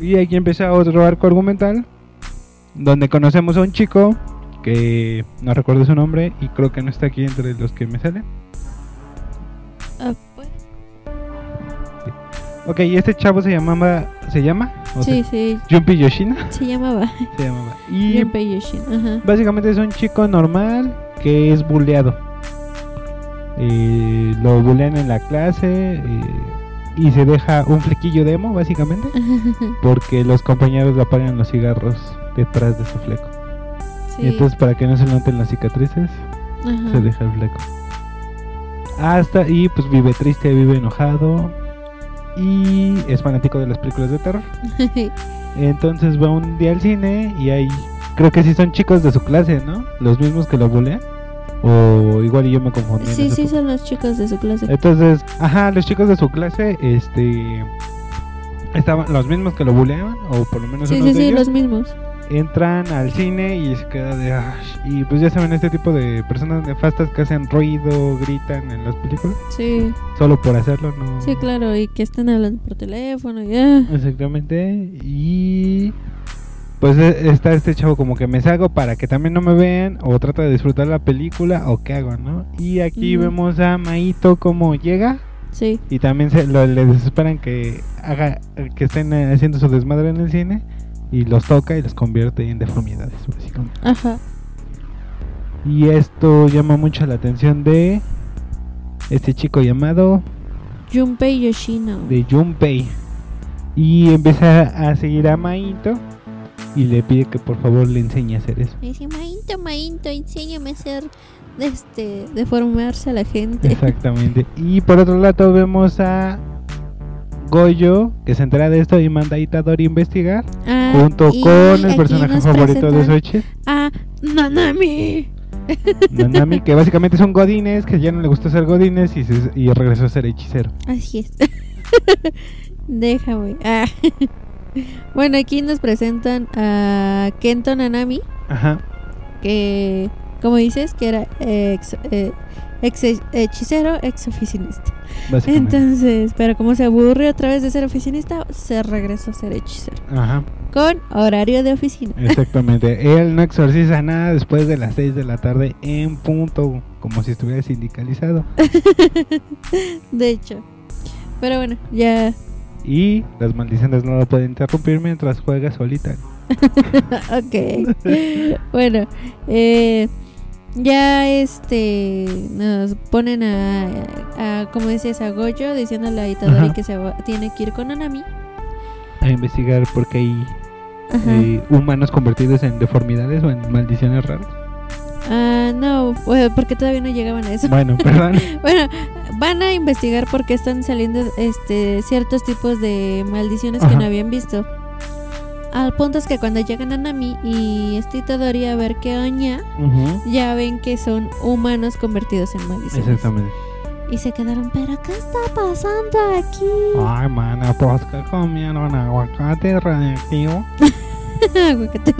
Y aquí empieza otro arco argumental donde conocemos a un chico que no recuerdo su nombre y creo que no está aquí entre los que me salen. Ah, pues, Ok, y este chavo se llamaba, se llama, sí, sí. Junpei Yoshina Se llamaba se llamaba. Y Junpei Yoshin. Ajá. básicamente es un chico normal que es bulleado. Eh, lo bullean en la clase eh, y se deja un flequillo de emo, básicamente, porque los compañeros le apagan los cigarros detrás de su fleco. sí. Y entonces para que no se noten las cicatrices, Ajá. se deja el fleco. Hasta y pues vive triste, vive enojado y es fanático de las películas de terror. Entonces va un día al cine y hay, creo que sí son chicos de su clase, ¿no? Los mismos que lo bulean. O igual y yo me confundí. sí, sí, son los chicos de su clase. Entonces, ajá, los chicos de su clase, este, estaban los mismos que lo buleaban, o por lo menos Sí, unos sí, de sí, ellos, los mismos. Entran al cine y se queda de, y pues ya saben este tipo de personas nefastas que hacen ruido, gritan en las películas, Sí, solo por hacerlo, no. sí, claro. Y que están hablando por teléfono. y, ah. Exactamente. Y pues e- está este chavo como que me salgo para que también no me vean o trata de disfrutar la película o qué hago, ¿no? Y aquí vemos a Maito como llega Sí, y también se lo, le desesperan que haga que estén eh, haciendo su desmadre en el cine y los toca y los convierte en deformidades, básicamente. ajá. Y esto llama mucho la atención de este chico llamado Junpei Yoshino. de Junpei. Y empieza a seguir a Maito y le pide que por favor le enseñe a hacer eso. Me dice, Mainto, Mainto, enséñame a hacer, este, deformarse a la gente. Exactamente. Y por otro lado vemos a Goyo que se entera de esto y manda a Itadori a investigar Ah, junto con el personaje favorito de Soichi, A Nanami. Nanami, que básicamente son godines, que ya no le gustó ser godines y, se- y regresó a ser hechicero. Así es. Déjame. Ah. bueno, aquí nos presentan a Kento Nanami, Ajá. que, como dices, que era ex, eh, ex hechicero, ex oficinista. Entonces, pero como se aburrió otra vez de ser oficinista, se regresó a ser hechicero. Ajá. Con horario de oficina. Exactamente. Él no exorciza nada después de las 6 de la tarde en punto, como si estuviera sindicalizado. de hecho. Pero bueno, ya. Y las maldiciones no lo pueden interrumpir mientras juega solitario. ok. bueno, eh, ya este nos ponen a, a como decías, a Goyo diciéndole a Itadori Ajá. que se va- tiene que ir con Anami. A investigar porque hay Ajá. eh, humanos convertidos en deformidades o en maldiciones raras. Ah, no, bueno, porque todavía no llegaban a eso. Bueno, perdón. Bueno, van a investigar porque están saliendo este ciertos tipos de maldiciones que no habían visto. Al punto es que cuando llegan a Nami y este Itadori a ver qué oña, Ujú. ya ven que son humanos convertidos en maldiciones. Exactamente. Y se quedaron, pero ¿qué está pasando aquí? Ay, mana, pues que comieron aguacate radioactivo. Aguacate.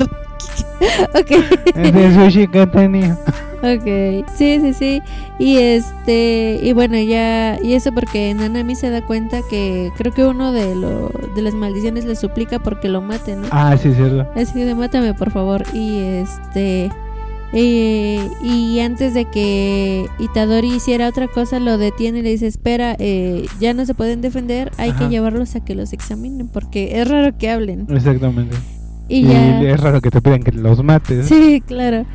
ok, Ese sushi que tenía. ok. Sí, sí, sí. Y este, y bueno, ya, y eso porque Nanami se da cuenta que creo que uno de, lo, de las maldiciones le suplica porque lo maten, ¿no? Ah, sí, cierto. Así de mátame por favor. Y este. eh, y antes de que Itadori hiciera otra cosa, lo detiene y le dice: Espera, eh, ya no se pueden defender, hay Ajá. que llevarlos a que los examinen, porque es raro que hablen. Exactamente. Y Y, ya. es raro que te pidan que los mates. Sí, claro.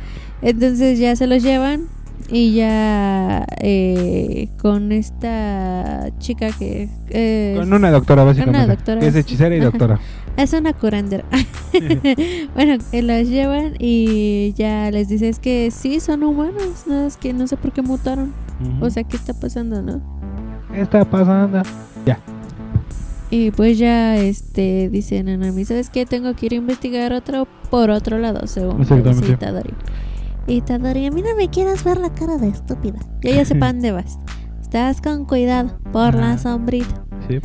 Entonces ya se los llevan y ya eh, con esta chica que eh, Con una doctora, básicamente. doctora, Que es hechicera y ajá. doctora. es una curandera. bueno, que los llevan y ya les dice es que sí son humanos, nada es que no sé por qué mutaron. Ujú. O sea, ¿qué está pasando, no? ¿Qué está pasando? Ya. Y pues ya este dice Nanami, ¿sabes qué? Tengo que ir a investigar otro por otro lado, según Exactamente. Itadori. Itadori, a mí no me quieras ver la cara de estúpida. Ya ya sé pa' dónde vas. Estás con cuidado por la sombrita. Sí.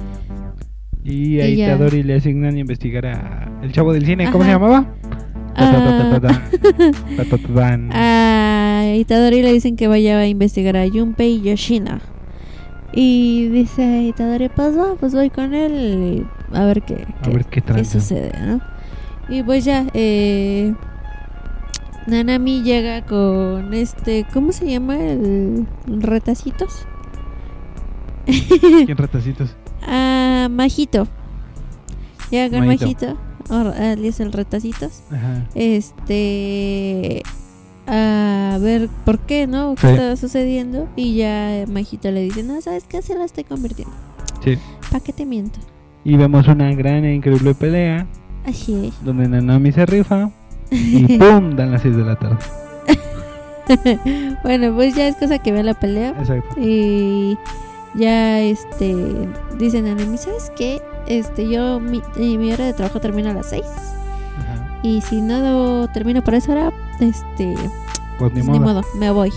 Y a Y ya. Itadori le asignan investigar a el chavo del cine, ¿cómo se llamaba? Tatatán. A Itadori le dicen que vaya a investigar a Junpei Yoshina. Y dice Itadori, pues va, pues voy con él y a ver qué, A qué- ver qué qué tranza. sucede, ¿no? Y pues ya, eh, Nanami llega con este, ¿cómo se llama? El retacitos. ¿Quién ratacitos? Ah, Majito. Llega con Majito. Majito. o alias el retacitos. Ajá. Este. A ver por qué, ¿no? ¿Qué Sí. estaba sucediendo? Y ya Majito le dice: No, ¿sabes qué? Se la estoy convirtiendo. Sí. ¿Para qué te miento? Y vemos una gran e increíble pelea Así es. donde Nanami se rifa y ¡pum! dan las 6 de la tarde. bueno, pues ya es cosa que ve la pelea. Exacto. Y ya este dicen a mí, ¿sabes qué? Este, yo mi, eh, mi hora de trabajo termina a las 6 Ajá. Y si no termino por esa hora, este, Pues ni pues modo. ni modo, me voy.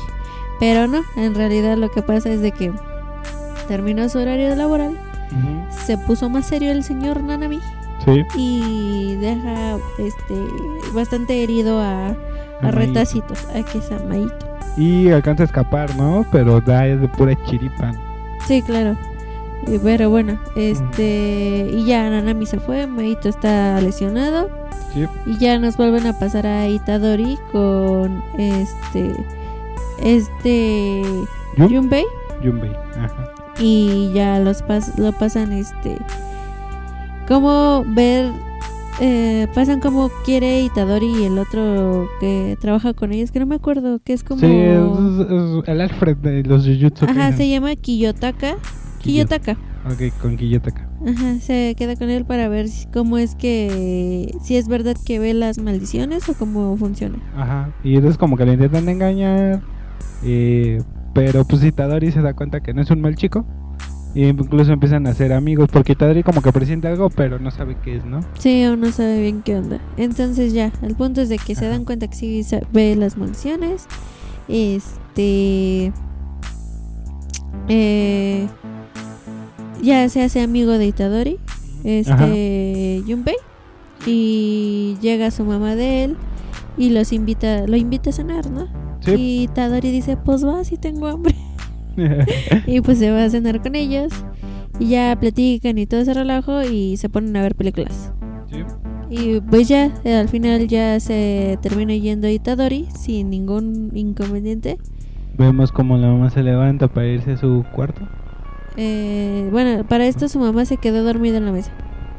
Pero no, en realidad lo que pasa es de que terminó su horario laboral, se puso más serio el señor Nanami Sí. y deja este bastante herido a, a retacitos, a que es Amaito. Y alcanza a escapar, ¿no? Pero da de pura chiripa. Sí, claro. Pero bueno, este. Y ya Nanami se fue, Maito está lesionado. Sí. Y ya nos vuelven a pasar a Itadori con este. Este. ¿Yun? Yunbei. Ajá. Y ya los pas lo pasan este. Como ver. eh, pasan como quiere Itadori y el otro que trabaja con ellos, que no me acuerdo, que es como. Sí, es, es el Alfred de los Jujutsu Ajá, se llama Kiyotaka. Kiyotaka. Ok, con Kiyotaka. Ajá, se queda con él para ver si- cómo es que. Si es verdad que ve las maldiciones o cómo funciona. Ajá. Y entonces como que le intentan engañar. eh, pero pues Itadori se da cuenta que no es un mal chico. Y incluso empiezan a ser amigos. Porque Itadori como que presiente algo, pero no sabe qué es, ¿no? Sí, aún no sabe bien qué onda. Entonces, ya, el punto es de que se dan cuenta que sí ve las maldiciones. Este. Eh, ya se hace amigo de Itadori. Este. Junpei. Y llega su mamá de él. Y los invita, lo invita a cenar, ¿no? Sí. Y Itadori dice: Pues va, si tengo hambre. Y pues se va a cenar con ellos. Y ya platican y todo ese relajo y se ponen a ver películas. Sí. Y pues ya, eh, al final ya se termina yendo Itadori sin ningún inconveniente. Vemos como la mamá se levanta para irse a su cuarto. Eh, bueno, para esto su mamá se quedó dormida en la mesa.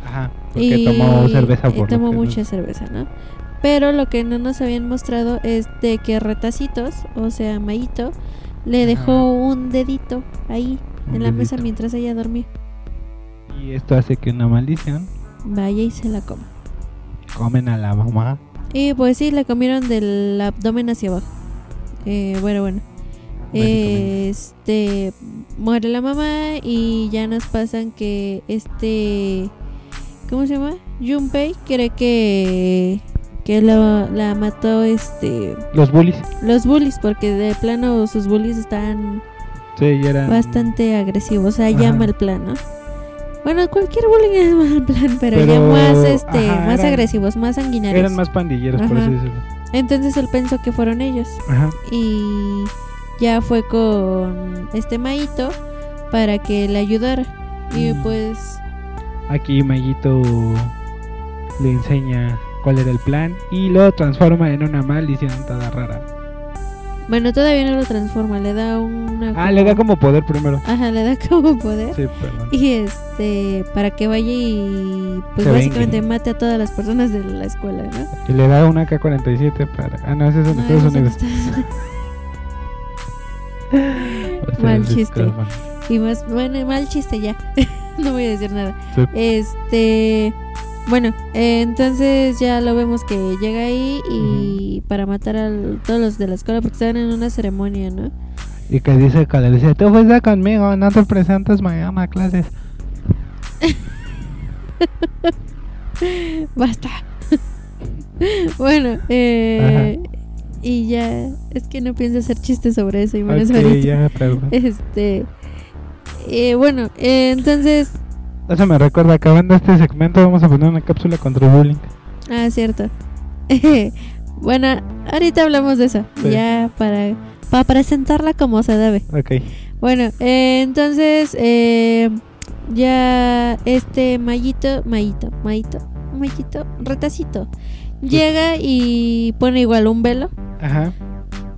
Ajá. Porque tomó cerveza y por lo tomó no- mucha cerveza, ¿no? Pero lo que no nos habían mostrado es de que Retacitos, o sea, Maito, le Ajá. dejó un dedito ahí Un en la mesa mientras ella dormía. Y esto hace que una maldición Vaya y se la coma. comen a la mamá. Y pues sí, le comieron del abdomen hacia abajo. Eh, bueno, bueno. Este muere la mamá y ya nos pasan que este ¿cómo se llama? Junpei cree que que lo- la mató este Los bullies. los bullies porque de plano sus bullies están Sí, ya eran. bastante agresivos, o sea, Ajá. ya mal plan, ¿no? Bueno, cualquier bullying es mal plan, pero, ya Pero, más este, ajá, más eran- agresivos, más sanguinarios. Eran más pandilleros, por así decirlo. Entonces él pensó que fueron ellos Ajá. y ya fue con este Maito para que le ayudara. Y pues Aquí Mayito le enseña cuál era el plan y lo transforma en una maldición toda rara. bueno, todavía no lo transforma, le da una Ah, le da como poder primero. Ajá, le da como poder. Sí, perdón. Y este, para que vaya y pues Se básicamente vengue. mate a todas las personas de la escuela, ¿no? Y le da una K-47 para... Ah, no, ese es en No, Estados Unidos. Mal chiste. Y más, bueno, mal chiste ya. no voy a decir nada. Sí. Este, bueno, eh, entonces ya lo vemos que llega ahí y para matar a todos los de la escuela porque estaban en una ceremonia, ¿no? Y que dice que le dice, tú fuiste conmigo, no te presentes mañana a clases. Basta. bueno, eh, y ya, es que no pienso hacer chistes sobre eso ya, perdón. Este, eh, bueno, eh, entonces, Eso me recuerda, acabando este segmento vamos a poner una cápsula contra el bullying. ah, cierto. bueno, ahorita hablamos de eso, Sí. ya para, para presentarla como se debe. Ok. Bueno, eh, entonces eh, ya este Mayito, Mayito, Mayito, Mayito, retacito, llega y pone igual un velo Ajá.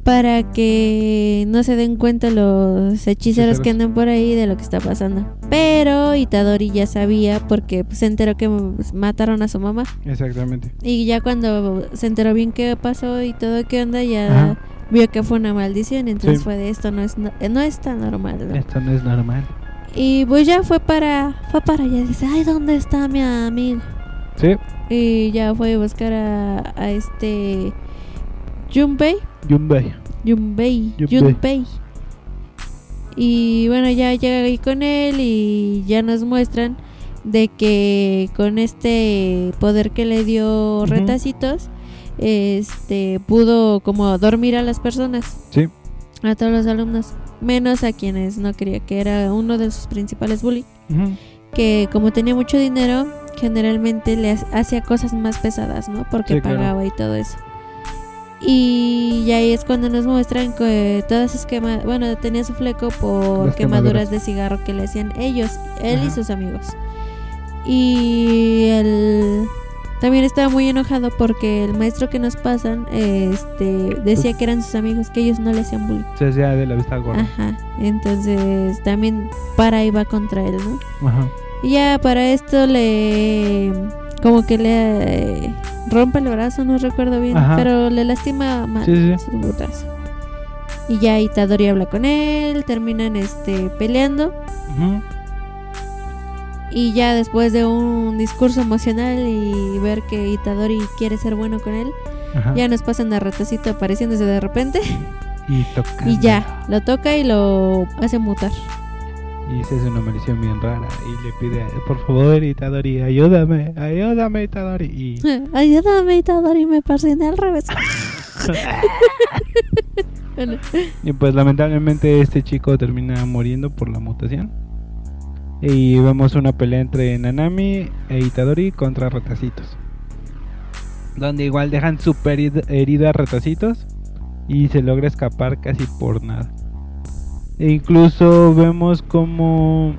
para que no se den cuenta los hechiceros que andan por ahí de lo que está pasando. Pero Itadori ya sabía porque se enteró que mataron a su mamá. Exactamente. Y ya cuando se enteró bien qué pasó y todo qué onda, ya Ajá. vio que fue una maldición. Entonces Sí. fue de esto, no es, no, no es tan normal. ¿no? Esto no es normal. Y pues ya fue para, fue para allá. Dice, ay, ¿dónde está mi amigo? Sí, Y ya fue a buscar a, a este Junpei. Junpei. Junpei. Junpei. Y bueno, ya llega ahí con él y ya nos muestran de que con este poder que le dio retacitos, este pudo como dormir a las personas, Sí. a todos los alumnos, menos a quienes no quería, que era uno de sus principales bullies. Que como tenía mucho dinero, generalmente le ha- hacía cosas más pesadas, ¿no? Porque Sí, claro. pagaba y todo eso. Y y ahí es cuando nos muestran que todas sus quemaduras, bueno, tenía su fleco por Las quemaduras quemaduras. de cigarro que le hacían ellos, él y sus amigos. Y él también estaba muy enojado porque el maestro que nos pasan este decía que eran sus amigos, que ellos no le hacían bullying. Se hacía de la vista gorda. Ajá, entonces también para iba contra él, ¿no? Ajá. Y ya para esto le. Como que le eh, rompe el brazo, no recuerdo bien. Ajá. Pero le lastima mal Sí, sí. su brazo. Y ya Itadori habla con él, terminan este peleando. Ujú. Y ya después de un discurso emocional y ver que Itadori quiere ser bueno con él, Ajá. ya nos pasan a Retocito apareciéndose de repente. Y. Y ya, lo toca y lo hace mutar. Y se hace una maldición bien rara. Y le pide, por favor, Itadori, ayúdame, ayúdame, Itadori. Y Ayúdame, Itadori, me persiné al revés. Bueno, Y pues lamentablemente este chico termina muriendo por la mutación. Y vemos una pelea entre Nanami e Itadori contra Ratacitos. Donde igual dejan super herid- herido a Ratacitos. Y se logra escapar casi por nada. E incluso vemos como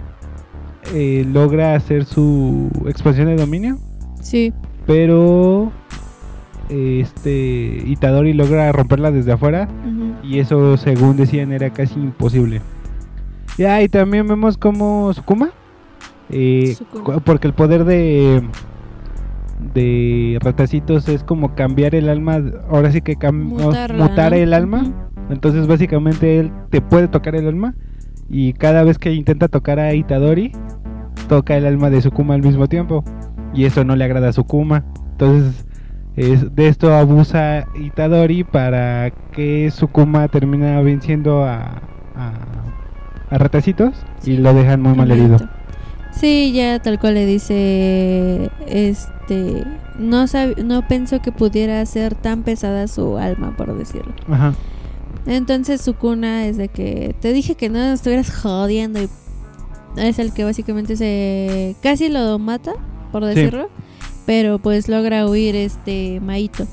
eh, logra hacer su expansión de dominio. sí. Pero este Itadori logra romperla desde afuera y eso, según decían, era casi imposible. Ya, y también vemos como Sukuma. eh, Sukuma. porque el poder de de ratacitos es como cambiar el alma. Ahora sí que Mutarla, mutar ¿no? el alma. Entonces, básicamente, él te puede tocar el alma. Y cada vez que intenta tocar a Itadori, toca el alma de Sukuma al mismo tiempo. Y eso no le agrada a Sukuma. Entonces, es- de esto abusa Itadori para que Sukuma termina venciendo a, a, a Ratacitos Sí. y lo dejan muy mal herido. Sí, ya tal cual le dice, este, no sab- no pensó que pudiera ser tan pesada su alma, por decirlo. Ajá. Entonces su cuna es de que te dije que no estuvieras jodiendo y es el que básicamente se casi lo mata, por Sí. decirlo, pero pues logra huir este Maito.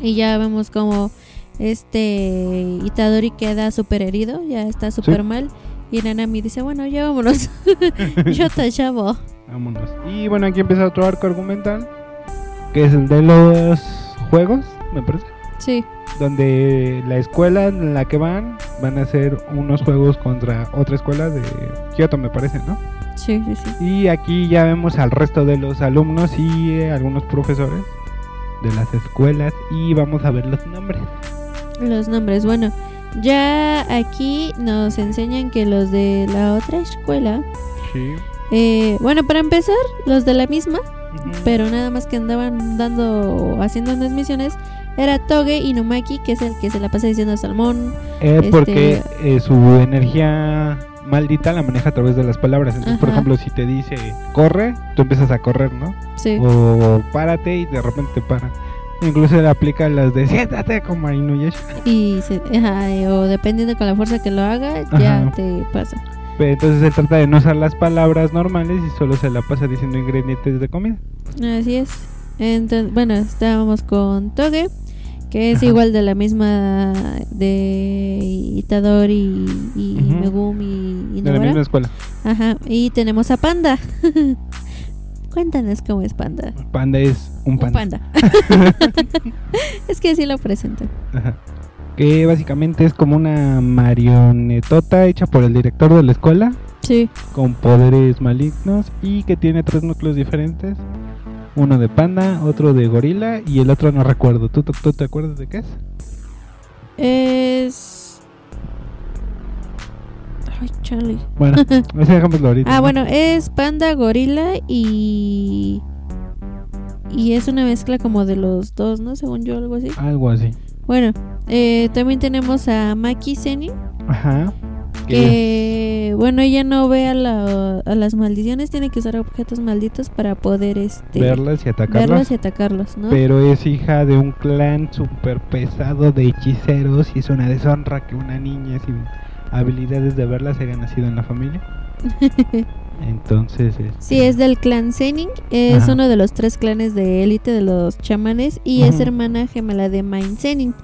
Y ya vemos como este Itadori queda súper herido, ya está súper mal. Y Nanami dice, bueno, ya vámonos. Yo te llamo. Vámonos. Y bueno, aquí empieza otro arco argumental. Que es el de los juegos, me parece. Sí, donde la escuela en la que van van a hacer unos juegos contra otra escuela de Kyoto me parece, ¿no? sí, sí, sí. Y aquí ya vemos al resto de los alumnos y eh, algunos profesores de las escuelas y vamos a ver los nombres. Los nombres, bueno, ya aquí nos enseñan que los de la otra escuela, Sí. eh, bueno, para empezar, los de la misma, pero nada más que andaban dando, haciendo unas misiones, era Toge y Numaki, que es el que se la pasa diciendo salmón. Eh, este- porque eh, su energía maldita la maneja a través de las palabras. Entonces, por ejemplo, si te dice corre, tú empiezas a correr, ¿no? Sí. O párate y de repente te para. Incluso le aplica las de siéntate como a Inuyasha. Y se, ajá, eh, o dependiendo con la fuerza que lo haga, ya te pasa. Pero entonces se trata de no usar las palabras normales y solo se la pasa diciendo ingredientes de comida. Así es. Entonces, bueno, estábamos con Toge, que es Ajá. igual de la misma de Itadori y. Megumi y De la misma escuela. Ajá, y tenemos a Panda. Cuéntanos cómo es Panda. Panda es un Un panda. panda. es que así lo presentan. Ajá. Que básicamente es como una marionetota hecha por el director de la escuela Sí. con poderes malignos y que tiene tres núcleos diferentes. Uno de panda, otro de gorila y el otro no recuerdo. ¿Tú, tú, tú te acuerdas de qué es? Es. Ay, Charlie. Bueno, ese dejámoslo ahorita. Ah, ¿no? bueno, es panda, gorila y. Y es una mezcla como de los dos, ¿no? Según yo, algo así. Algo así. Bueno, eh, también tenemos a Maki Zenin, Ajá. Que que, bueno, ella no ve a, la- a las maldiciones, tiene que usar objetos malditos para poder este, verlas y atacarlas. verlos y atacarlos, ¿no? Pero es hija de un clan súper pesado de hechiceros y es una deshonra que una niña sin habilidades de verlas haya nacido en la familia. Entonces, este, Sí, es del clan Zenin, es Ajá. uno de los tres clanes de élite de los chamanes y es hermana gemela de Main Zenin.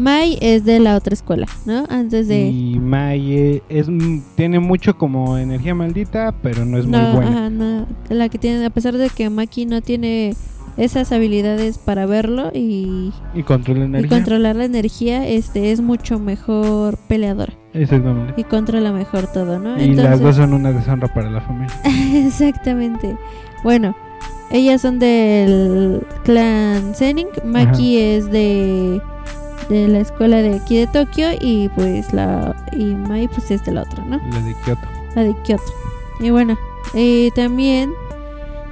Mai es de la otra escuela, ¿no? Antes de... Y Mai eh, es, m- tiene mucho como energía maldita, pero no es no, muy buena. ajá, no, la que tiene, a pesar de que Maki no tiene esas habilidades para verlo y, Y controla y energía. controlar la energía, este es mucho mejor peleadora Exactamente. y controla mejor todo, ¿no? Y las dos son una deshonra para la familia. Exactamente. Bueno, ellas son del clan Zenin. Maki es de, de la escuela de aquí de Tokio y pues la y Mai pues es de la otra, ¿no? La de Kyoto. La de Kyoto. Y bueno, eh, también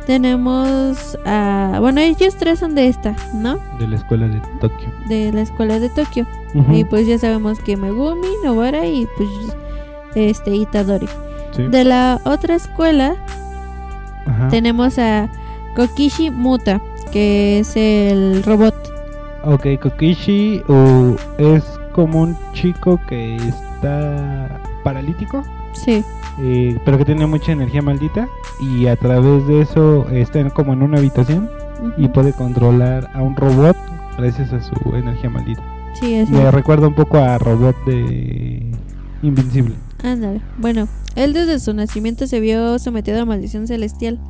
tenemos a bueno ellos tres son de esta, ¿no? De la escuela de Tokio. De la escuela de Tokio. Y pues ya sabemos que Megumi, Nobara y pues este Itadori. Sí. De la otra escuela Ajá. tenemos a Kokishi Muta, que es el robot. Ok, Kokishi o es como un chico que está paralítico, Sí, eh, pero que tiene mucha energía maldita y a través de eso está como en una habitación y puede controlar a un robot gracias a su energía maldita. sí, es Me recuerda un poco a robot de Invincible. Ándale. Bueno, él desde su nacimiento se vio sometido a maldición celestial.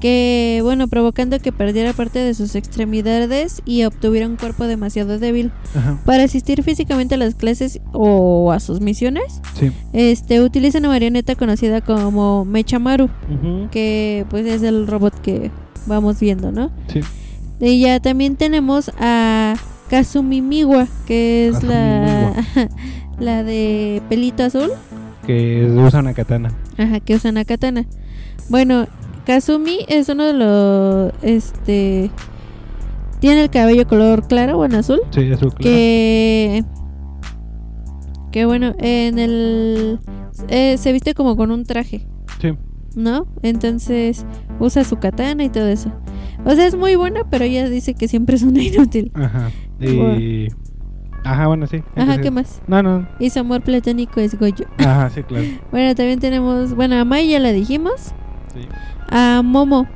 Que, bueno, provocando que perdiera parte de sus extremidades y obtuviera un cuerpo demasiado débil. Ajá. Para asistir físicamente a las clases o a sus misiones, Sí. este utiliza una marioneta conocida como Mechamaru, Ujú. que pues es el robot que vamos viendo, ¿no? Sí. Y ya también tenemos a Kazumi Miwa, que es la, la de pelito azul, Que usa una katana. ajá, que usa una katana. Bueno, Kazumi es uno de los, este, tiene el cabello color claro, bueno, azul, Sí, es su que, que bueno, en el, eh, se viste como con un traje. Sí. ¿no? Entonces usa su katana y todo eso. O sea, es muy buena, pero ella dice que siempre es una inútil. Ajá. Y... Ajá, bueno, sí. Ajá, ¿qué más? No, no. Y su amor platónico es Goyo. Ajá, sí, claro. Bueno, también tenemos, bueno, a Mai ya la dijimos. Sí. A Momo.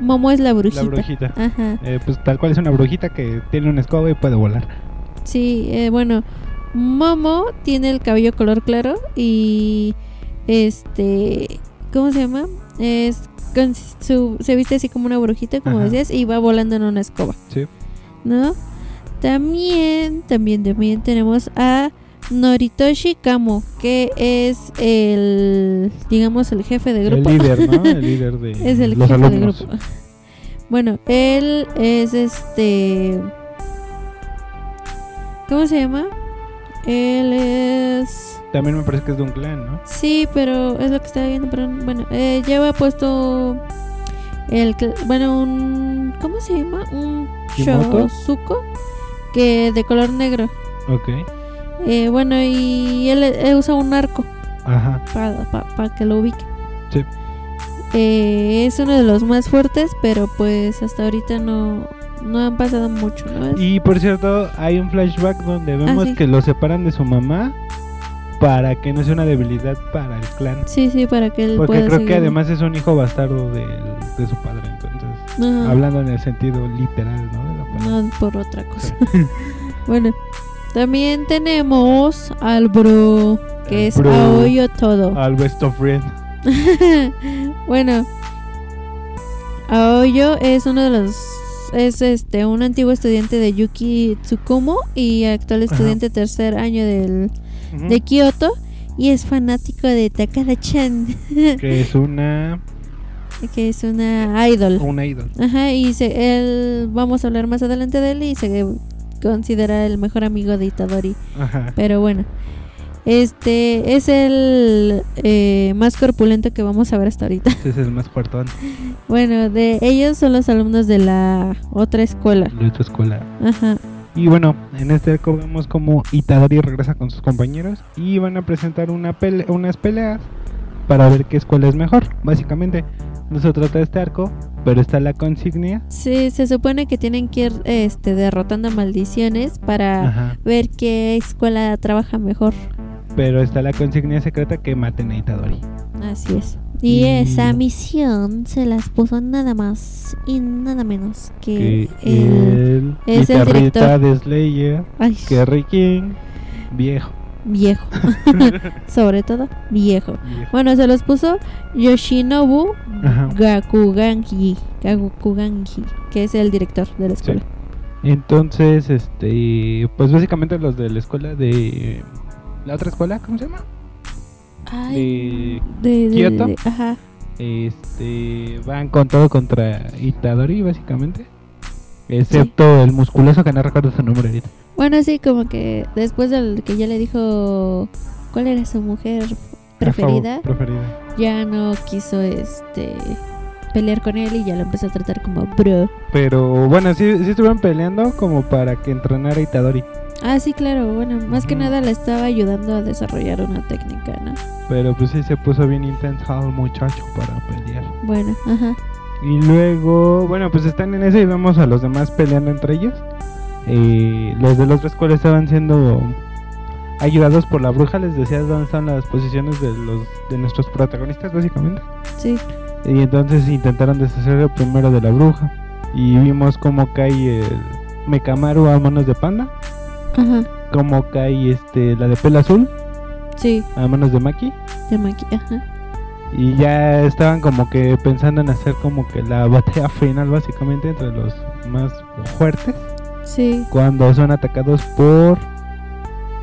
Momo es la brujita. La brujita. Ajá. Eh, pues tal cual es una brujita que tiene una escoba y puede volar. Sí, eh, bueno, Momo tiene el cabello color claro y este, ¿cómo se llama? Es con su, se viste así como una brujita, como Ajá. decías, y va volando en una escoba. Sí. ¿no? También, también, también tenemos a Noritoshi Kamo, que es el, digamos, el jefe de grupo. El líder, ¿no? El líder de es el los jefe alumnos. de grupo. Bueno, él es este, ¿cómo se llama? Él es, También me parece que es de un clan, ¿no? sí, pero es lo que estaba viendo, pero bueno, eh, lleva puesto el, bueno, un, ¿cómo se llama? Un shozuko que de color negro. Ok. Eh, bueno, y él, usa un arco. Ajá. para que lo ubiquen. Sí. Eh, es uno de los más fuertes, pero pues hasta ahorita no, no han pasado mucho, ¿no? Y por cierto, hay un flashback donde vemos Ah, sí. que lo separan de su mamá para que no sea una debilidad para el clan. Sí, sí, para que él Porque pueda creo que además es un hijo bastardo de, su padre, entonces, Ajá. hablando en el sentido literal, ¿no? De la. No por otra cosa. bueno, también tenemos al bro, que es bro. Aoyo Todo. Al best of friend. bueno, Aoyo es uno de los. Es este un antiguo estudiante de Yuki Tsukumo y actual Ajá. estudiante tercer año del, de Kyoto. Y es fanático de Takada-chan, Que es una, que es una idol. una ídolo. Ajá, y se, él, vamos a hablar más adelante de él y se considera el mejor amigo de Itadori. Ajá. Pero bueno, este es el eh, más corpulento que vamos a ver hasta ahorita. Es el más fuertón Bueno, de ellos son los alumnos de la otra escuela. de tu escuela. Ajá, Y bueno, en este arco vemos como Itadori regresa con sus compañeros y van a presentar una pele- unas peleas para ver qué escuela es mejor, básicamente. No se trata de este arco, pero está la consignia. sí, se supone que tienen que ir este, derrotando maldiciones para Ajá. ver qué escuela trabaja mejor. Pero está la consignia secreta que maten a Itadori. Así es. Y Y- esa misión se las puso nada más y nada menos que Que el... el es el guitarrista de Slayer, Ay, Kerry King, viejo. Viejo. Sobre todo, viejo. viejo. Bueno, se los puso Yoshinobu Ajá. Gakuganji, Gakuganji, que es el director de la escuela. Entonces, este, pues básicamente los de la escuela de la otra escuela, ¿cómo se llama? Ay, De de, de- Kioto. de- ajá. Este, van con todo contra Itadori, básicamente. Excepto el musculoso que no recuerdo su nombre ahorita. Bueno, sí, como que después del que ya le dijo cuál era su mujer preferida, ya no quiso este pelear con él y ya lo empezó a tratar como bro. Pero bueno, sí, sí estuvieron peleando como para que entrenara a Itadori. Ah, sí, claro, bueno, más que nada le estaba ayudando a desarrollar una técnica, ¿no? Pero pues sí se puso bien intenso el muchacho para pelear. Bueno, ajá. Y luego, bueno, pues están en eso y vemos a los demás peleando entre ellos. Eh, los de la otra escuela estaban siendo ayudados por la bruja, les decía dónde están las posiciones de los de nuestros protagonistas básicamente. Sí. Y entonces intentaron deshacer primero de la bruja. Y vimos cómo cae el Mekamaru a manos de Panda. Ajá. Cómo cae este la de pelo azul Sí, a manos de Maki. de Maki, ajá. Y ya estaban como que pensando en hacer como que la batalla final básicamente entre los más fuertes. Sí. Cuando son atacados por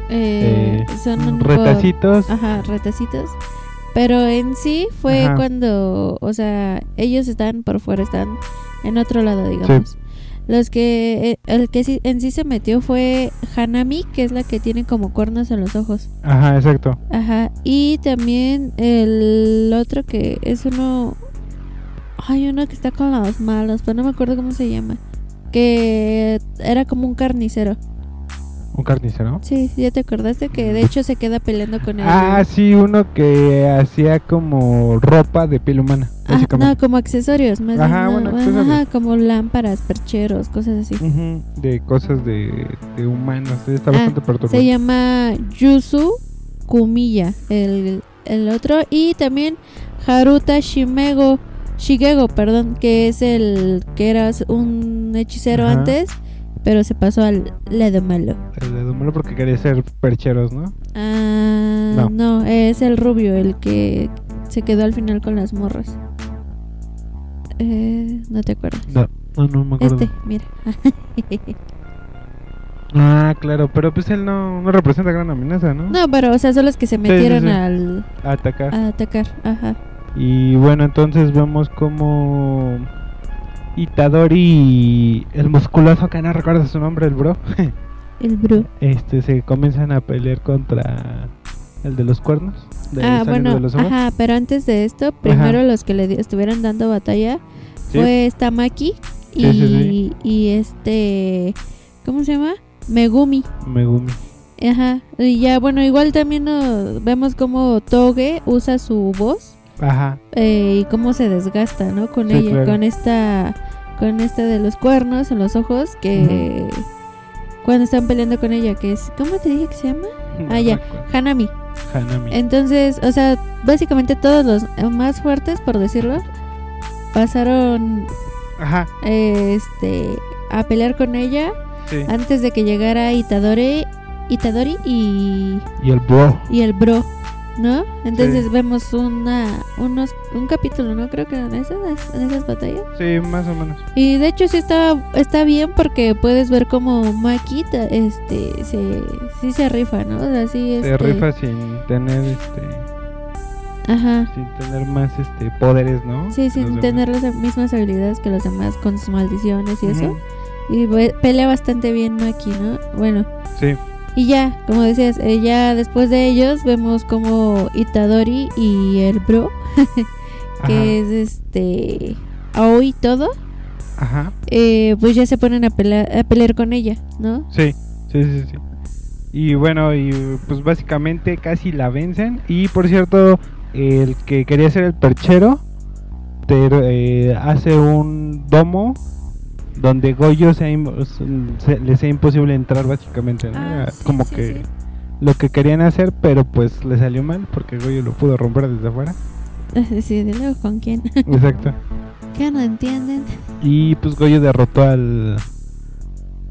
Eh, eh, son por- retacitos. Ajá, retacitos. Pero en sí fue Ajá. cuando, o sea, ellos están por fuera, están en otro lado, digamos. Los que, eh, el que en sí se metió fue Hanami, que es la que tiene como cuernos en los ojos. Ajá, exacto. Ajá. Y también el otro que es uno, hay uno que está con los malos, pero no me acuerdo cómo se llama. Que era como un carnicero. Un carnicero. Sí, ya te acordaste que de hecho se queda peleando con él. Ah, sí, uno que hacía como ropa de piel humana, Ah, no, como accesorios, más Ajá, bien, bueno, ¿no? accesorios. Ajá, como lámparas, percheros, cosas así. Ujú, De cosas de, de humanos. Está Ah, bastante perturbador. Se llama Yusu Kumiya, el, el otro. Y también Haruta Shimego, Shigego, perdón, que es el que era un hechicero Ajá. antes, pero se pasó al lado malo. El de Dumelo porque quería ser percheros, ¿no? Ah, No. no. es el rubio, el que se quedó al final con las morras. Eh, no te acuerdas. No, no, no me acuerdo. Este, mira. Ah, claro, pero pues él no, no representa gran amenaza, ¿no? no, pero o sea, son los que se sí, metieron sí. al A atacar. a atacar. Ajá. Y bueno, entonces vemos como Itadori y el musculoso que no recuerdo su nombre, el bro, El bro. este se comienzan a pelear contra el de los cuernos. De Ah, bueno, de los ojos. ajá, pero antes de esto, primero los que le estuvieran dando batalla Sí. fue esta Maki y, Sí, sí, y este, ¿cómo se llama? Megumi. Megumi. Ajá. Y ya, bueno, igual también nos vemos como Toge usa su voz Ajá. eh, y cómo se desgasta, ¿no? Con Sí, ella, claro. con esta, con esta de los cuernos en los ojos que cuando están peleando con ella, que es, ¿cómo te dije que se llama? Ah, ya. Hanami. Hanami. Entonces, o sea, básicamente todos los más fuertes, por decirlo, pasaron Ajá. este a pelear con ella Sí. antes de que llegara Itadori, Itadori y, Y el bro. y el bro, ¿no? Entonces Sí. vemos una unos un capítulo, ¿no? Creo que en esas en esas batallas. Sí, más o menos. Y de hecho sí está está bien porque puedes ver como Maki ta- este se sí se rifa, ¿no? O sea, sí Se este, rifa sin tener este Ajá. sin tener más este poderes, ¿no? Sí, Los sin demás. tener las mismas habilidades que los demás con sus maldiciones y eso. Y pelea bastante bien Maki, ¿no? Bueno, Sí. Y ya, como decías, eh, ya después de ellos vemos como Itadori y el bro, Ajá. que es este Aoi todo, Ajá. eh, pues ya se ponen a pelear, a pelear con ella, ¿no? Sí, sí, sí, sí. Y bueno, y pues básicamente casi la vencen. Y por cierto, el que quería ser el perchero te- eh, hace un domo donde Goyo sea se- le sea imposible entrar básicamente. ¿no? Ah, sí, Como sí, que sí. lo que querían hacer, pero pues le salió mal porque Goyo lo pudo romper desde afuera. Sí, de luego con quién. Exacto. que no entienden. Y pues Goyo derrotó al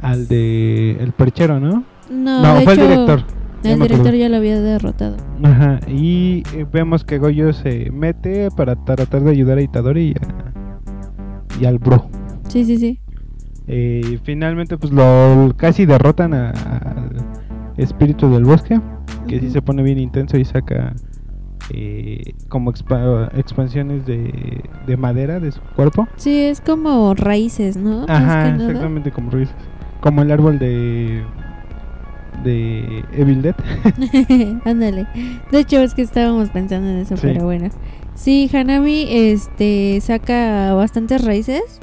al de el perchero, ¿no? No, No, de fue hecho, el director. El director ya lo había derrotado. Ajá, y eh, vemos que Goyo se mete para tratar de ayudar a Itadori y, a- y al bro. Sí, sí, sí. Eh, finalmente pues lo casi derrotan al espíritu del bosque, que sí Ujú. se pone bien intenso y saca eh, como expa- expansiones de, de madera de su cuerpo. Sí, es como raíces, ¿no? Ajá, exactamente como raíces. Como el árbol de de Evil Dead. Ándale. De hecho, es que estábamos pensando en eso, Sí. pero bueno. Sí, Hanami este saca bastantes raíces.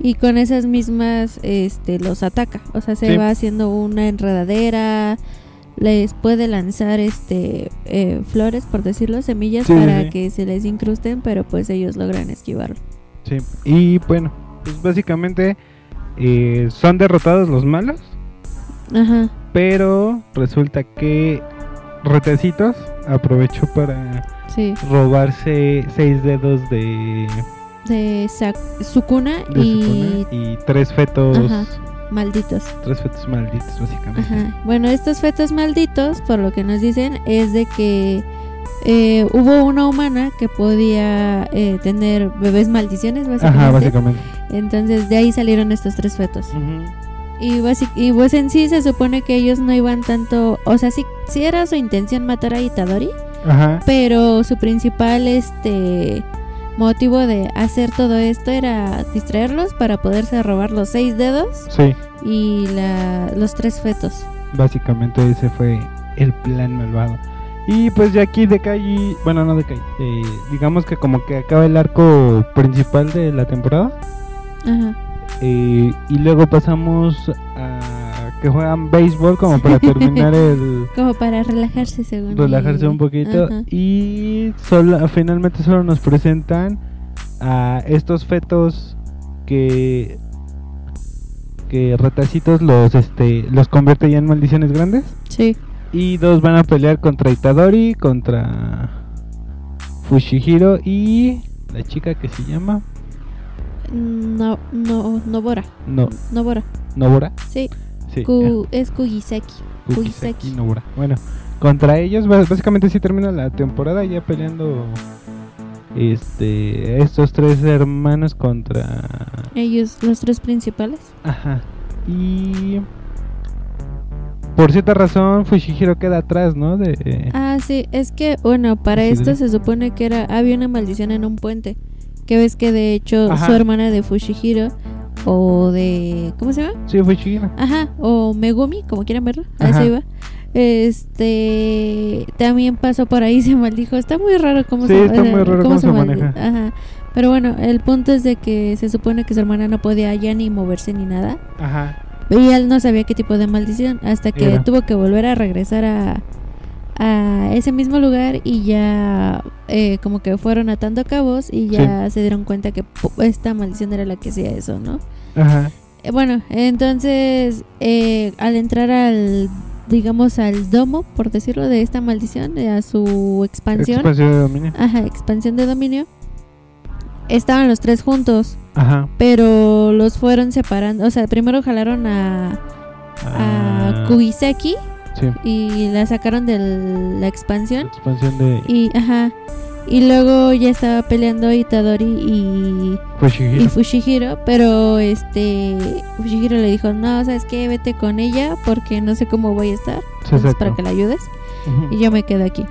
Y con esas mismas este los ataca. O sea, se Sí. va haciendo una enredadera, les puede lanzar este eh, flores, por decirlo, semillas Sí, para sí. que se les incrusten, pero pues ellos logran esquivarlo. Sí, y bueno, pues básicamente eh, son derrotados los malos, Ajá. pero resulta que Retecitos aprovechó para robarse seis dedos de, De Sukuna de y tres fetos, Ajá. malditos. tres fetos malditos básicamente. Ajá. Bueno, estos fetos malditos, por lo que nos dicen, es de que eh, hubo una humana que podía eh, tener bebés maldiciones, básicamente. Ajá, básicamente. Entonces de ahí salieron estos tres fetos. Y, y pues en sí se supone que ellos no iban tanto, o sea, sí, sí era su intención matar a Itadori, Ajá, pero su principal este motivo de hacer todo esto era distraerlos para poderse robar los seis dedos sí, y la, los tres fetos. básicamente ese fue el plan malvado. Y pues de aquí decae, bueno, no decae, eh, digamos que como que acaba el arco principal de la temporada. Ajá. Eh, y luego pasamos a que juegan béisbol como para terminar el Como para relajarse según relajarse un poquito Ajá. y solo finalmente solo nos presentan a estos fetos que que retacitos los este los convierte ya en maldiciones grandes Sí. y dos van a pelear contra Itadori contra Fushihiro y la chica que se llama No, no, Nobora. no Nobora. Nobora Sí. Sí Ku- es Kugisaki. Kugisaki. Nobura. Bueno, contra ellos básicamente sí termina la temporada ya peleando este estos tres hermanos contra Ellos, los tres principales. ajá y por cierta razón Fushihiro queda atrás, ¿no? De Ah, sí, es que, bueno, para Sí, esto se supone que era había una maldición en un puente. Que ves que de hecho Ajá. su hermana de Fushihiro o de ¿cómo se llama? sí Fushihiro. Ajá, o Megumi, como quieran verlo. A eso iba. Este también pasó por ahí se maldijo. Está muy raro cómo Sí, se está muy raro cómo se maldi- maneja. Ajá. Pero bueno, el punto es de que se supone que su hermana no podía ya ni moverse ni nada. Ajá. Y él no sabía qué tipo de maldición hasta que Era. tuvo que volver a regresar a, a ese mismo lugar y ya eh, como que fueron atando cabos y ya se dieron cuenta que esta maldición era la que hacía eso, ¿no? Ajá. Eh, Bueno, entonces eh, al entrar al, digamos, al domo, por decirlo, de esta maldición, eh, a su expansión, Expansión de dominio. ajá, expansión de dominio, estaban los tres juntos, Ajá. pero los fueron separando, o sea, primero jalaron a, a Ah, Kugiseki Sí. y la sacaron de la expansión. Expansión de y, ajá, y luego ya estaba peleando Itadori y Fushihiro. y Fushihiro, pero este Fushihiro le dijo, no, sabes qué, vete con ella porque no sé cómo voy a estar, entonces para que la ayudes y yo me quedo aquí.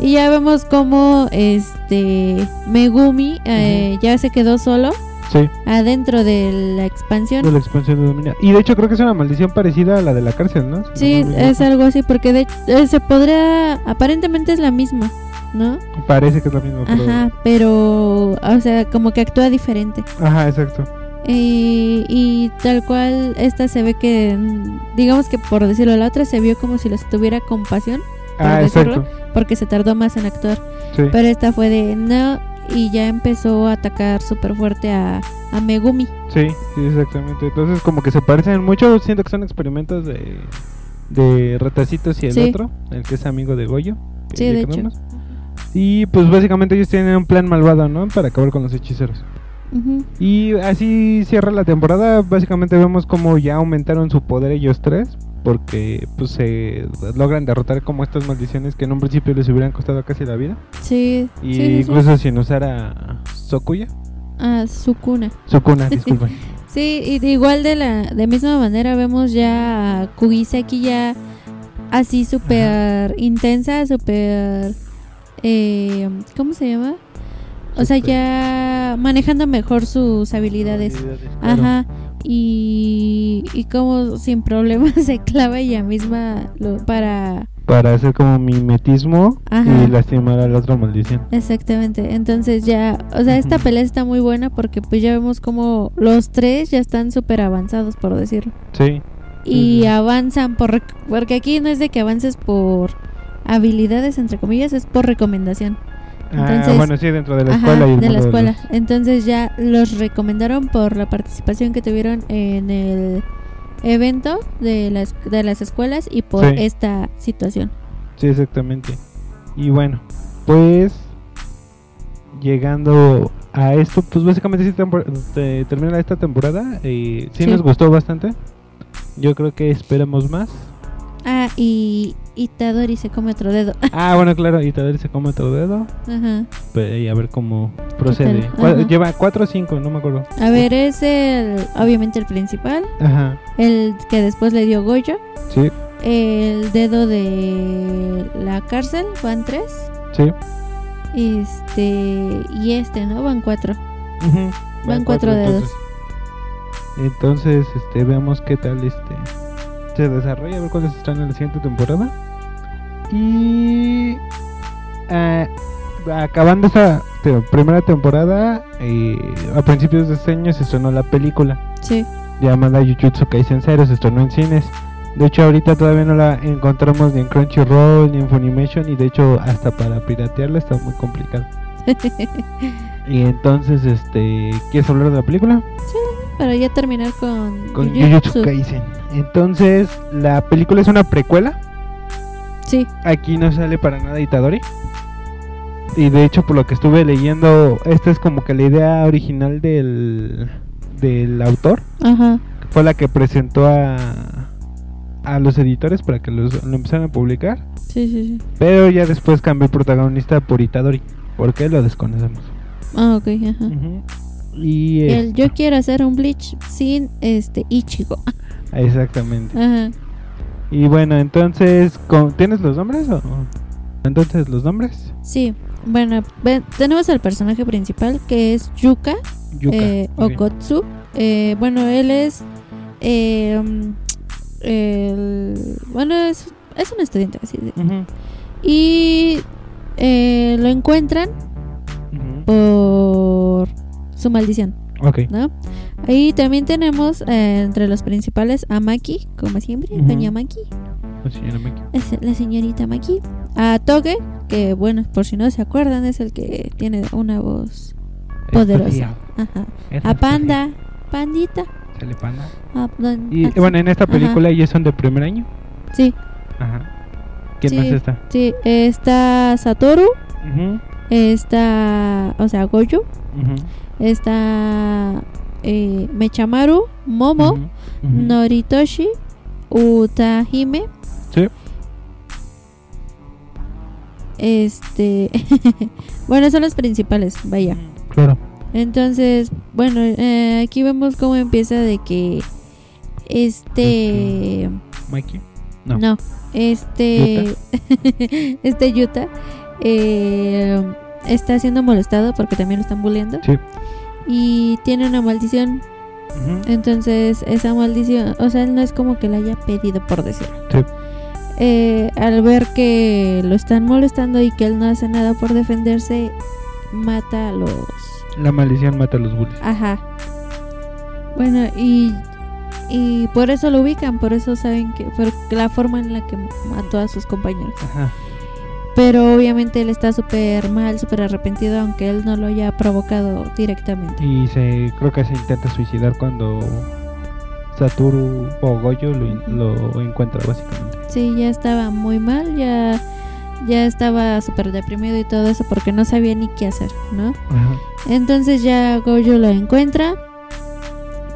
Y ya vemos como este Megumi eh, ya se quedó solo Sí, adentro de la expansión. de la expansión de dominio. Y de hecho creo que es una maldición parecida a la de la cárcel, ¿no? Si Sí, no es algo así porque de eh, se podría aparentemente es la misma, ¿no? Parece que es la misma. pero- Ajá, pero o sea, como que actúa diferente. Ajá, exacto. Y, y tal cual, esta se ve que, digamos que por decirlo, la otra se vio como si los tuviera compasión, Por Ah, decirlo. exacto. porque se tardó más en actuar. Sí. Pero esta fue de no, y ya empezó a atacar súper fuerte a, a Megumi. Sí, sí, exactamente. Entonces como que se parecen mucho. Siento que son experimentos de, de Ratacitos y el Sí. otro, el que es amigo de Goyo. Sí, de hecho. Y pues básicamente ellos tienen un plan malvado, ¿no? Para acabar con los hechiceros. Y así cierra la temporada. Básicamente vemos como ya aumentaron su poder ellos tres. Porque pues se logran derrotar como estas maldiciones que en un principio les hubieran costado casi la vida. Sí, Y sí, sí, sí. incluso sin usar a Sokuya. A Sukuna. Sukuna, disculpen. Sí, y de igual de la de misma manera vemos ya a Kugiseki ya así súper intensa, súper... Eh, ¿Cómo se llama? O sea, ya manejando mejor sus habilidades. Ajá. Y, y como sin problemas se clava ella misma lo, para... Para hacer como mimetismo Ajá. y lastimar a la otra maldición. Exactamente. Entonces ya... O sea, esta pelea está muy buena porque pues ya vemos como los tres ya están súper avanzados, por decirlo. Sí. y avanzan por porque aquí no es de que avances por habilidades entre comillas es por recomendación ah, Entonces- bueno, sí, dentro de la Ajá, escuela y el de la mundo escuela los- entonces ya los recomendaron por la participación que tuvieron en el evento de las de las escuelas y por Sí. esta situación Sí, exactamente. Y bueno, pues llegando a esto, pues básicamente sí tempor- te- termina esta temporada. Y sí, Sí. nos gustó bastante. Yo creo que esperamos más. Ah y Itadori se come otro dedo Ah, bueno, claro, vez se come otro dedo. Ajá. Pues, y a ver cómo procede. Lleva cuatro o cinco, no me acuerdo. a ver es el obviamente el principal Ajá, el que después le dio Goyo sí, el dedo de la cárcel van tres sí. Este, y este, ¿no? Van cuatro. Ujú, Van cuatro dedos. Entonces, este, veamos qué tal este se desarrolla, a ver cuáles están en la siguiente temporada. Y ah, acabando esa te- primera temporada, eh, a principios de este año se estrenó la película Sí. llamada Jujutsu Kaisen Zero, se estrenó en cines. De hecho, ahorita todavía no la encontramos ni en Crunchyroll ni en Funimation y de hecho hasta para piratearla está muy complicado. Y entonces, este, ¿quieres hablar de la película? Para ya terminar con, Con Jujutsu. Kaisen. Entonces, la película es una precuela. Sí. Aquí no sale para nada Itadori. Y de hecho, por lo que estuve leyendo, esta es como que la idea original del, del autor. Ajá. que Fue la que presentó a, a los editores para que los, lo empezaran a publicar. Sí, sí, sí. Pero ya después cambió el protagonista por Itadori. ¿Por qué? Lo desconocemos. Ah, ok, ajá. Y El esto, yo quiero hacer un bleach sin este Ichigo. exactamente. Ajá. Y bueno, entonces, ¿con- ¿tienes los nombres o? Entonces, los nombres. Sí. Bueno, tenemos al personaje principal que es Yuka, Yuka. eh, ok. Okotsu. Eh, bueno, él es. eh, mm, el- bueno, es, es un estudiante así. de- Y eh, lo encuentran por su maldición, Ok. ¿no? Ahí también tenemos eh, entre los principales a Maki, como siempre, doña Maki, La señora Maki. la señorita Maki. A Toge, que bueno, por si no se acuerdan, es el que tiene una voz poderosa. Ajá. A Panda, Pandita. Sale Panda. a don- Y bueno, en esta película ellos son de primer año. Sí, Ajá. ¿Quién Sí. más está? sí, está Satoru, Ujú, está, o sea, Goyo, ujú, está eh, Mechamaru, Momo. Noritoshi, Utahime. Sí. Este, bueno, son los principales, vaya. Claro. Entonces, bueno, eh, aquí vemos cómo empieza de que este, Mikey. No. no, este, este Yuta eh, está siendo molestado porque también lo están bulleando Sí. y tiene una maldición. Entonces, esa maldición, o sea, él no es como que la haya pedido por decirlo. Sí. Eh, al ver que lo están molestando y que él no hace nada por defenderse, mata a los La maldición mata a los bullies. Ajá. Bueno, y, y por eso lo ubican, por eso saben que por la forma en la que mató a sus compañeros. Ajá. Pero obviamente él está súper mal, súper arrepentido, aunque él no lo haya provocado directamente. Y se creo que se intenta suicidar cuando Satoru o Goyo lo, lo encuentra básicamente. Sí, ya estaba muy mal, ya, ya estaba súper deprimido y todo eso porque no sabía ni qué hacer, ¿no? Ajá. Entonces ya Goyo lo encuentra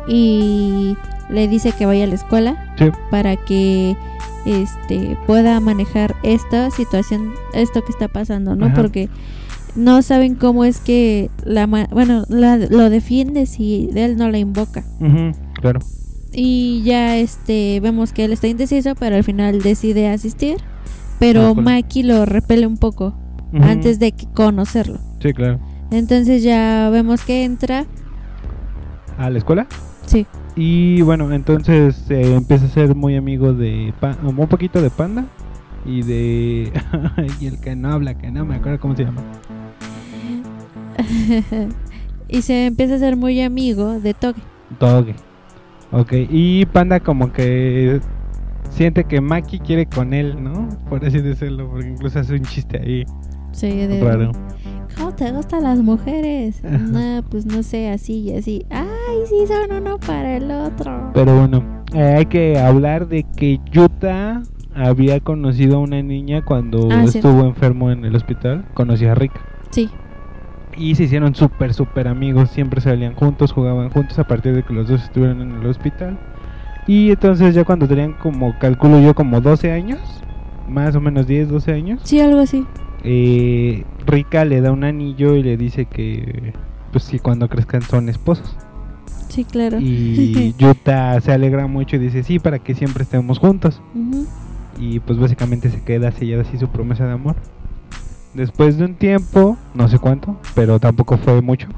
y le dice que vaya a la escuela Sí. para que este pueda manejar esta situación, esto que está pasando, ¿no? Ajá. Porque no saben cómo es que la bueno, la- lo defiende si él no la invoca. Claro. Y ya este vemos que él está indeciso, pero al final decide asistir, pero Ah, bueno. Maki lo repele un poco antes de que- conocerlo. Sí, claro. Entonces ya vemos que entra, ¿A la escuela? sí, Y bueno, entonces eh, empieza a ser muy amigo de un poquito de Panda y de y el que no habla, que no me acuerdo cómo se llama. y se empieza a ser muy amigo de Toge. Toge. Ok, y Panda como que siente que Maki quiere con él, ¿no? Por así decirlo, porque incluso hace un chiste ahí Sí, de raro. ¿Cómo te gustan las mujeres? No, pues no sé, así y así. Ay, sí, son uno para el otro. Pero bueno, eh, hay que hablar de que Yuta había conocido a una niña cuando Ah, sí. estuvo enfermo en el hospital. Conoció a Rika. Sí, Y se hicieron súper, súper amigos. Siempre salían juntos, jugaban juntos a partir de que los dos estuvieron en el hospital. Y entonces ya cuando tenían como, calculo yo, como 12 años, más o menos 10, 12 años, sí, algo así. eh, Rika le da un anillo y le dice que, pues sí, cuando crezcan son esposos. Sí, claro. Y Yuta se alegra mucho y dice, sí, para que siempre estemos juntos. Y pues básicamente se queda sellada así su promesa de amor. Después de un tiempo, no sé cuánto, pero tampoco fue mucho.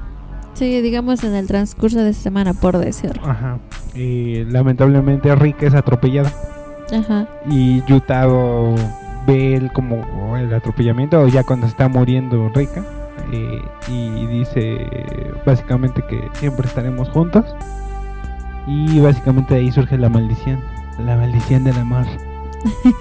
Sí, digamos en el transcurso de semana, por decirlo. Ajá. Eh, lamentablemente Rika es atropellada. Ajá. Y Yuta o, ve el, como el atropellamiento, o ya cuando está muriendo Rika. Eh, y dice básicamente que siempre estaremos juntos. Y básicamente de ahí surge la maldición. La maldición del amor.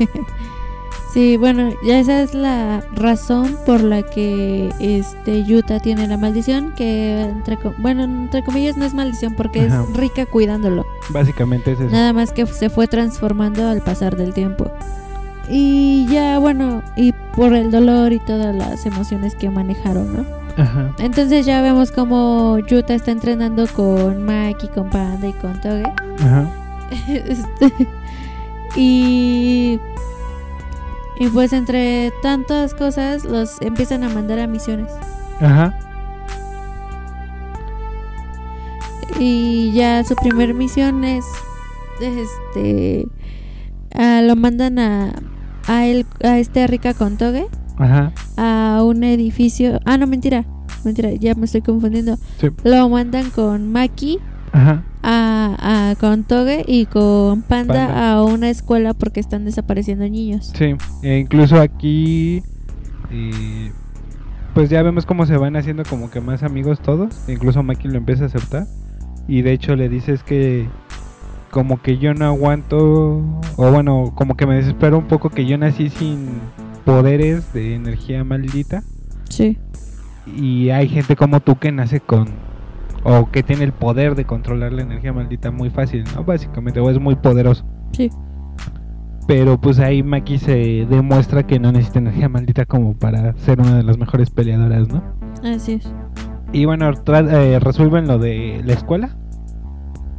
Sí, bueno, ya esa es la razón por la que este Yuta tiene la maldición, que entre bueno, entre comillas no es maldición porque Ajá. es rica cuidándolo. Básicamente es eso. Nada más que se fue transformando al pasar del tiempo. Y ya, bueno, y por el dolor y todas las emociones que manejaron, ¿no? Ajá. Entonces ya vemos como Yuta está entrenando con Maki, con Panda y con Toge. Ajá. Este, y y pues entre tantas cosas los empiezan a mandar a misiones Ajá. y ya su primer misión es este a- lo mandan a a él a este Rika con Toge Ajá. a un edificio ah no mentira mentira ya me estoy confundiendo Sí. lo mandan con Maki Ajá. a, a con Toge y con Panda, Panda. a una escuela porque están desapareciendo niños Sí. E incluso aquí. eh, pues ya vemos cómo se van haciendo como que más amigos todos. Incluso Maki lo empieza a aceptar. Y de hecho le dices que como que yo no aguanto, o bueno, como que me desespero un poco que yo nací sin poderes de energía maldita. Sí. Y hay gente como tú que nace con, o que tiene el poder de controlar la energía maldita muy fácil, ¿no? Básicamente, o es muy poderoso. Sí. Pero pues ahí Maki se demuestra que no necesita energía maldita como para ser una de las mejores peleadoras, ¿no? Así es. Y bueno, eh, resuelven lo de la escuela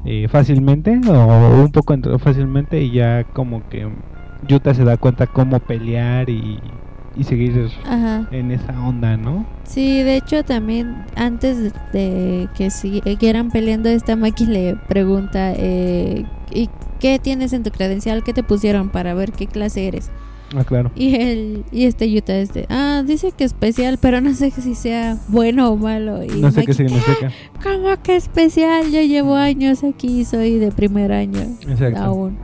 eh, fácilmente o un poco fácilmente y ya como que Yuta se da cuenta cómo pelear y, y seguir Ajá. en esa onda, ¿no? Sí, de hecho también antes de, de que siguieran peleando esta Maki le pregunta eh, ¿y qué tienes en tu credencial? ¿Qué te pusieron para ver qué clase eres? Ah, claro. Y él y este Yuta este, ah, dice que especial, pero no sé si sea bueno o malo. Y No sé qué significa. ¿Cómo que especial? Yo llevo años aquí, soy de primer año Exacto. aún.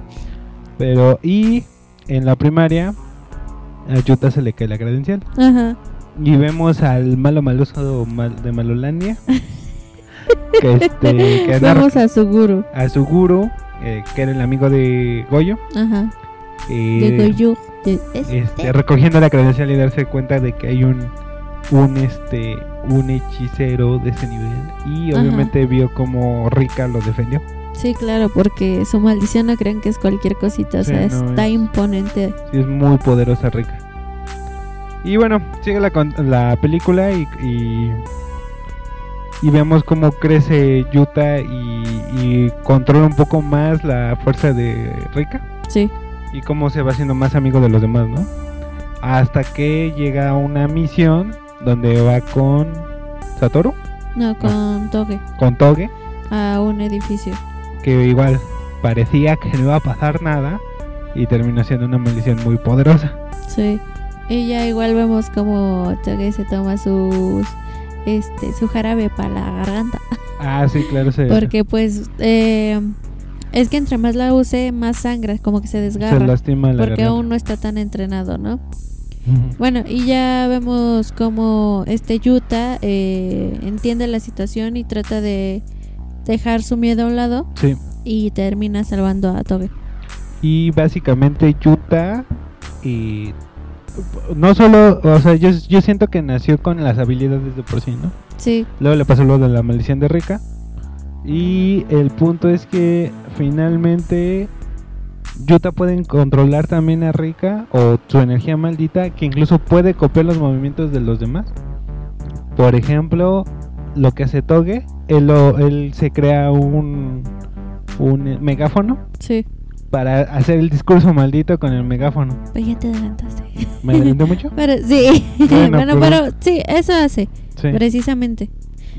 Pero y en la primaria a Yuta se le cae la credencial. Ajá. Y vemos al malo maloso mal- de Malolandia. que este que Vamos a su guru. a su guru, eh, que era el amigo de Goyo. Ajá. Eh, este. este, recogiendo la credencial y darse cuenta de que hay un un este un hechicero de ese nivel y Ajá. obviamente vio como Rika lo defendió Sí, claro, porque su maldición no crean que es cualquier cosita, o Sí, sea, no, está es- imponente. sí es muy poderosa Rika y bueno sigue la, la película y, y y vemos cómo crece Yuta y, y controla un poco más la fuerza de Rika Sí, y cómo se va haciendo más amigo de los demás, ¿no? Hasta que llega a una misión donde va con Satoru, no, con Toge, con Toge, a un edificio. que igual parecía que no iba a pasar nada y terminó siendo una maldición muy poderosa. Sí. Y ya igual vemos como Toge se toma sus este su jarabe para la garganta, Ah, sí, claro, se, porque pues eh, es que entre más la use más sangra, como que se se desgarra, lastima la porque garganta. aún no está tan entrenado, ¿no? Bueno, y ya vemos como este Yuta eh, entiende la situación y trata de dejar su miedo a un lado Sí, y termina salvando a Toge. y básicamente Yuta y no solo, o sea, yo, yo siento que nació con las habilidades de por sí, ¿no? Sí, Luego le pasó lo de la maldición de Rika. Y el punto es que finalmente Yuta puede controlar también a Rika o su energía maldita que incluso puede copiar los movimientos de los demás. Por ejemplo, lo que hace Toge, él, lo- él se crea un, un megáfono sí. para hacer el discurso maldito con el megáfono. Pues ya te adelantaste. ¿Me adelanté mucho? Pero sí, Bueno, bueno, pero- pero sí, eso hace, Sí. precisamente.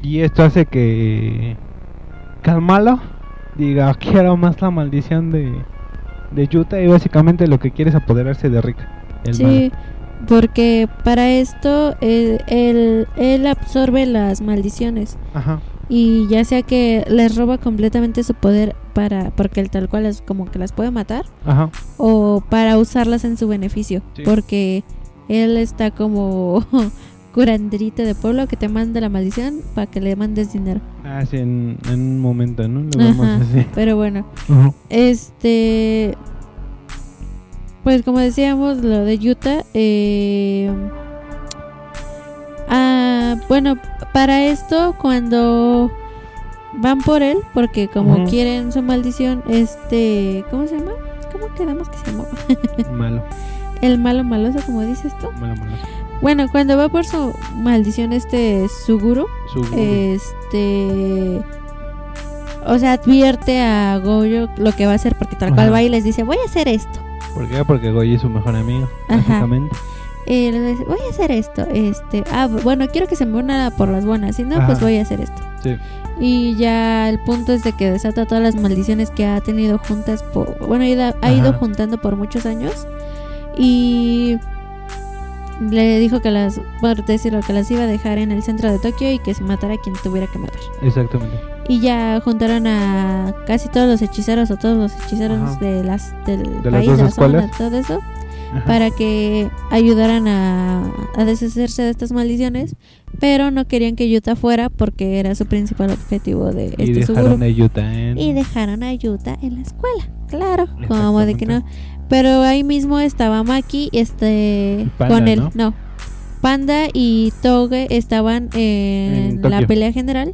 Y esto hace que Calmalo diga quiero más la maldición de, de Yuta y básicamente lo que quiere es apoderarse de. El Sí, malo. porque para esto eh, él, él absorbe las maldiciones Ajá. y ya sea que les roba completamente su poder para porque él tal cual es como que las puede matar Ajá. o para usarlas en su beneficio, Sí. porque él está como curanderito de pueblo que te manda la maldición para que le mandes dinero. Ah, sí, en, en un momento, ¿no? Lo vemos Ajá. así. Pero bueno. Este. Pues como decíamos, lo de Utah. eh, ah, bueno, para esto, cuando van por él, porque como quieren su maldición, este. ¿Cómo se llama? ¿Cómo quedamos que se llama? Malo, El malo maloso, como dices tú. malo, malo. Bueno, cuando va por su maldición, este Suguru, Su este. O sea, advierte a Goyo lo que va a hacer, porque tal cual Ajá. va y les dice: Voy a hacer esto. ¿Por qué? Porque Goyi es su mejor amigo, básicamente. Eh, le dice, voy a hacer esto, este, ah, bueno, quiero que se me una por las buenas, si no, pues voy a hacer esto. Sí. Y ya el punto es de que desata todas las maldiciones que ha tenido juntas, por, bueno, ha ido, ha ido Ajá. juntando por muchos años. Y le dijo que las, por decirlo, que las iba a dejar en el centro de Tokio y que se matara a quien tuviera que matar. Exactamente. Y ya juntaron a casi todos los hechiceros o todos los hechiceros Ajá. de las, del De las país, dos de la zona, todo eso. Ajá. para que ayudaran a, a deshacerse de estas maldiciones, pero no querían que Yuta fuera porque era su principal objetivo de y este dejaron a Yuta en... Y dejaron a Yuta en la escuela, claro, como de que no. Pero ahí mismo estaba Maki, este, Panda, con él, ¿no? no. Panda y Toge estaban en, En la pelea general,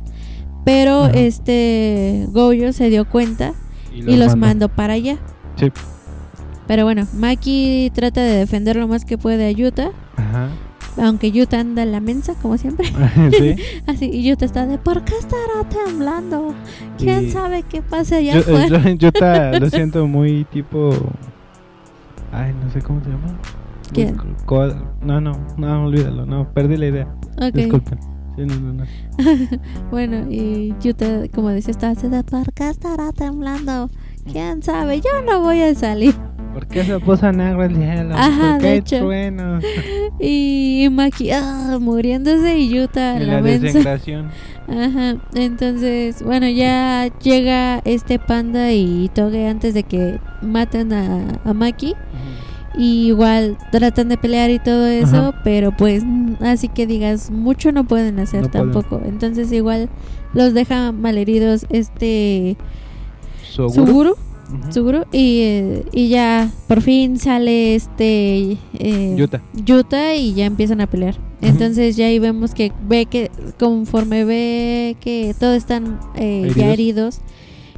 pero Ajá. este Goyo se dio cuenta y los mandó para allá. Sí. Pero bueno, Maki trata de defender lo más que puede a Yuta, Ajá. aunque Yuta anda en la mensa, como siempre. sí. Así, y Yuta está de, ¿por qué estará temblando? ¿Quién Y- sabe qué pasa allá Yo, afuera? yo- Yuta lo siento muy tipo... Ay, no sé cómo se llama. ¿Quién? No, no, no, olvídalo, no, perdí la idea. Ok. Disculpen. Sí, no, no, no. Bueno, y Yuta, como dice, está así de, ¿por qué estará temblando? ¿Quién sabe? Yo no voy a salir. ¿Por qué se puso negro el cielo? Ajá, ¿Por de qué hecho. trueno? Y Maki, ah, muriéndose y Yuta Y la la. Ajá, entonces, bueno, ya llega este panda y Toge antes de que maten a, a Maki. Y igual tratan de pelear y todo eso, Ajá. pero pues mm, así que digas, mucho no pueden hacer No pueden. tampoco. Entonces igual los deja malheridos este ¿Seguro? Suguru y, eh, y ya por fin sale este eh, Yuta. Yuta y ya empiezan a pelear. Entonces ya ahí vemos que ve que conforme ve que todos están eh, ya heridos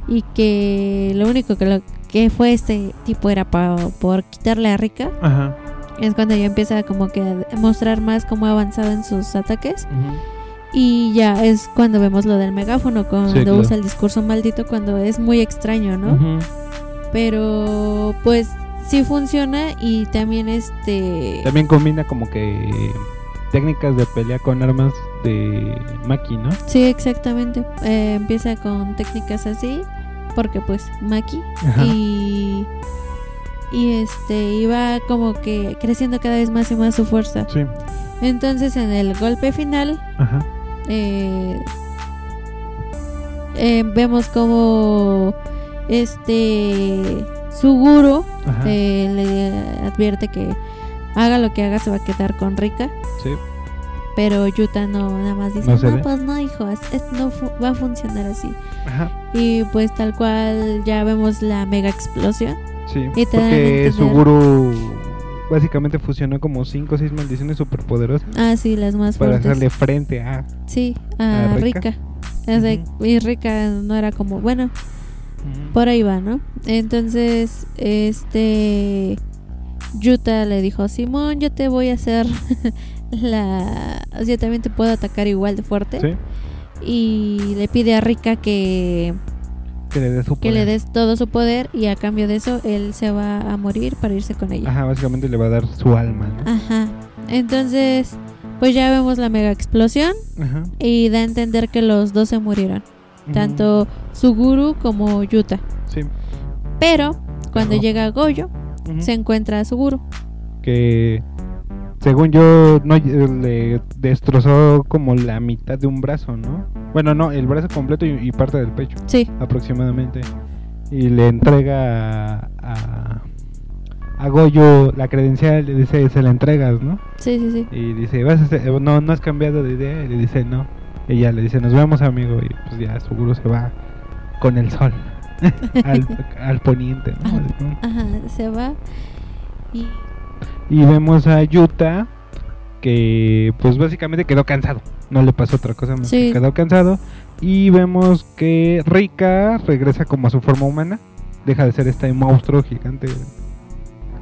y que lo único que lo que fue este tipo era pa- por quitarle a Rika Ajá. es cuando ya empieza como que a mostrar más cómo ha avanzado en sus ataques. Y ya es cuando vemos lo del megáfono cuando Sí, claro. usa el discurso maldito cuando es muy extraño, ¿no? Pero pues sí funciona y también este También combina como que técnicas de pelea con armas de Maki, ¿no? Sí, exactamente. Eh, empieza con técnicas así, porque pues Maki Ajá. y y este iba como que creciendo cada vez más y más su fuerza. Sí. Entonces en el golpe final Ajá. Eh, eh, vemos como este Suguro eh, le advierte que haga lo que haga se va a quedar con Rika. Sí. Pero Yuta no, nada más dice, No no, cede". pues no, hijo, no va a funcionar así. Ajá. Y pues tal cual ya vemos la mega explosión. Sí. Y Porque básicamente fusionó como 5 o 6 maldiciones superpoderosas Ah, sí, las más para fuertes. hacerle frente a. Sí, a, a. O sea, Y Rika no era como, bueno, por ahí va, ¿no? Entonces, este... Yuta le dijo, Simón, yo te voy a hacer la... o sea, Yo también te puedo atacar igual de fuerte. Sí. Y le pide a Rika que Que le dé su que le poder. des todo su poder y a cambio de eso él se va a morir para irse con ella. Ajá, básicamente le va a dar su alma, ¿no? Ajá. Entonces, pues ya vemos la mega explosión Ajá. y da a entender que los dos se murieron, tanto Suguru como Yuta. Sí. Pero cuando llega Goyo, se encuentra a Suguru. Que según yo no le destrozó como la mitad de un brazo, ¿no? Bueno, no, el brazo completo y, y parte del pecho Sí, aproximadamente. Y le entrega a, a Goyo la credencial, le dice, se la entregas, ¿no? sí, sí, sí. Y dice, ¿Vas a hacer- eh, no, no has cambiado de idea. Y le dice, no. Ella le dice, nos vemos, amigo. Y pues ya seguro se va con el sol al, al poniente, ¿no? Ajá, se va. Y Y vemos a Yuta que pues básicamente quedó cansado. No le pasó otra cosa más Sí. que quedó cansado. Y vemos que Rika regresa como a su forma humana. Deja de ser este monstruo gigante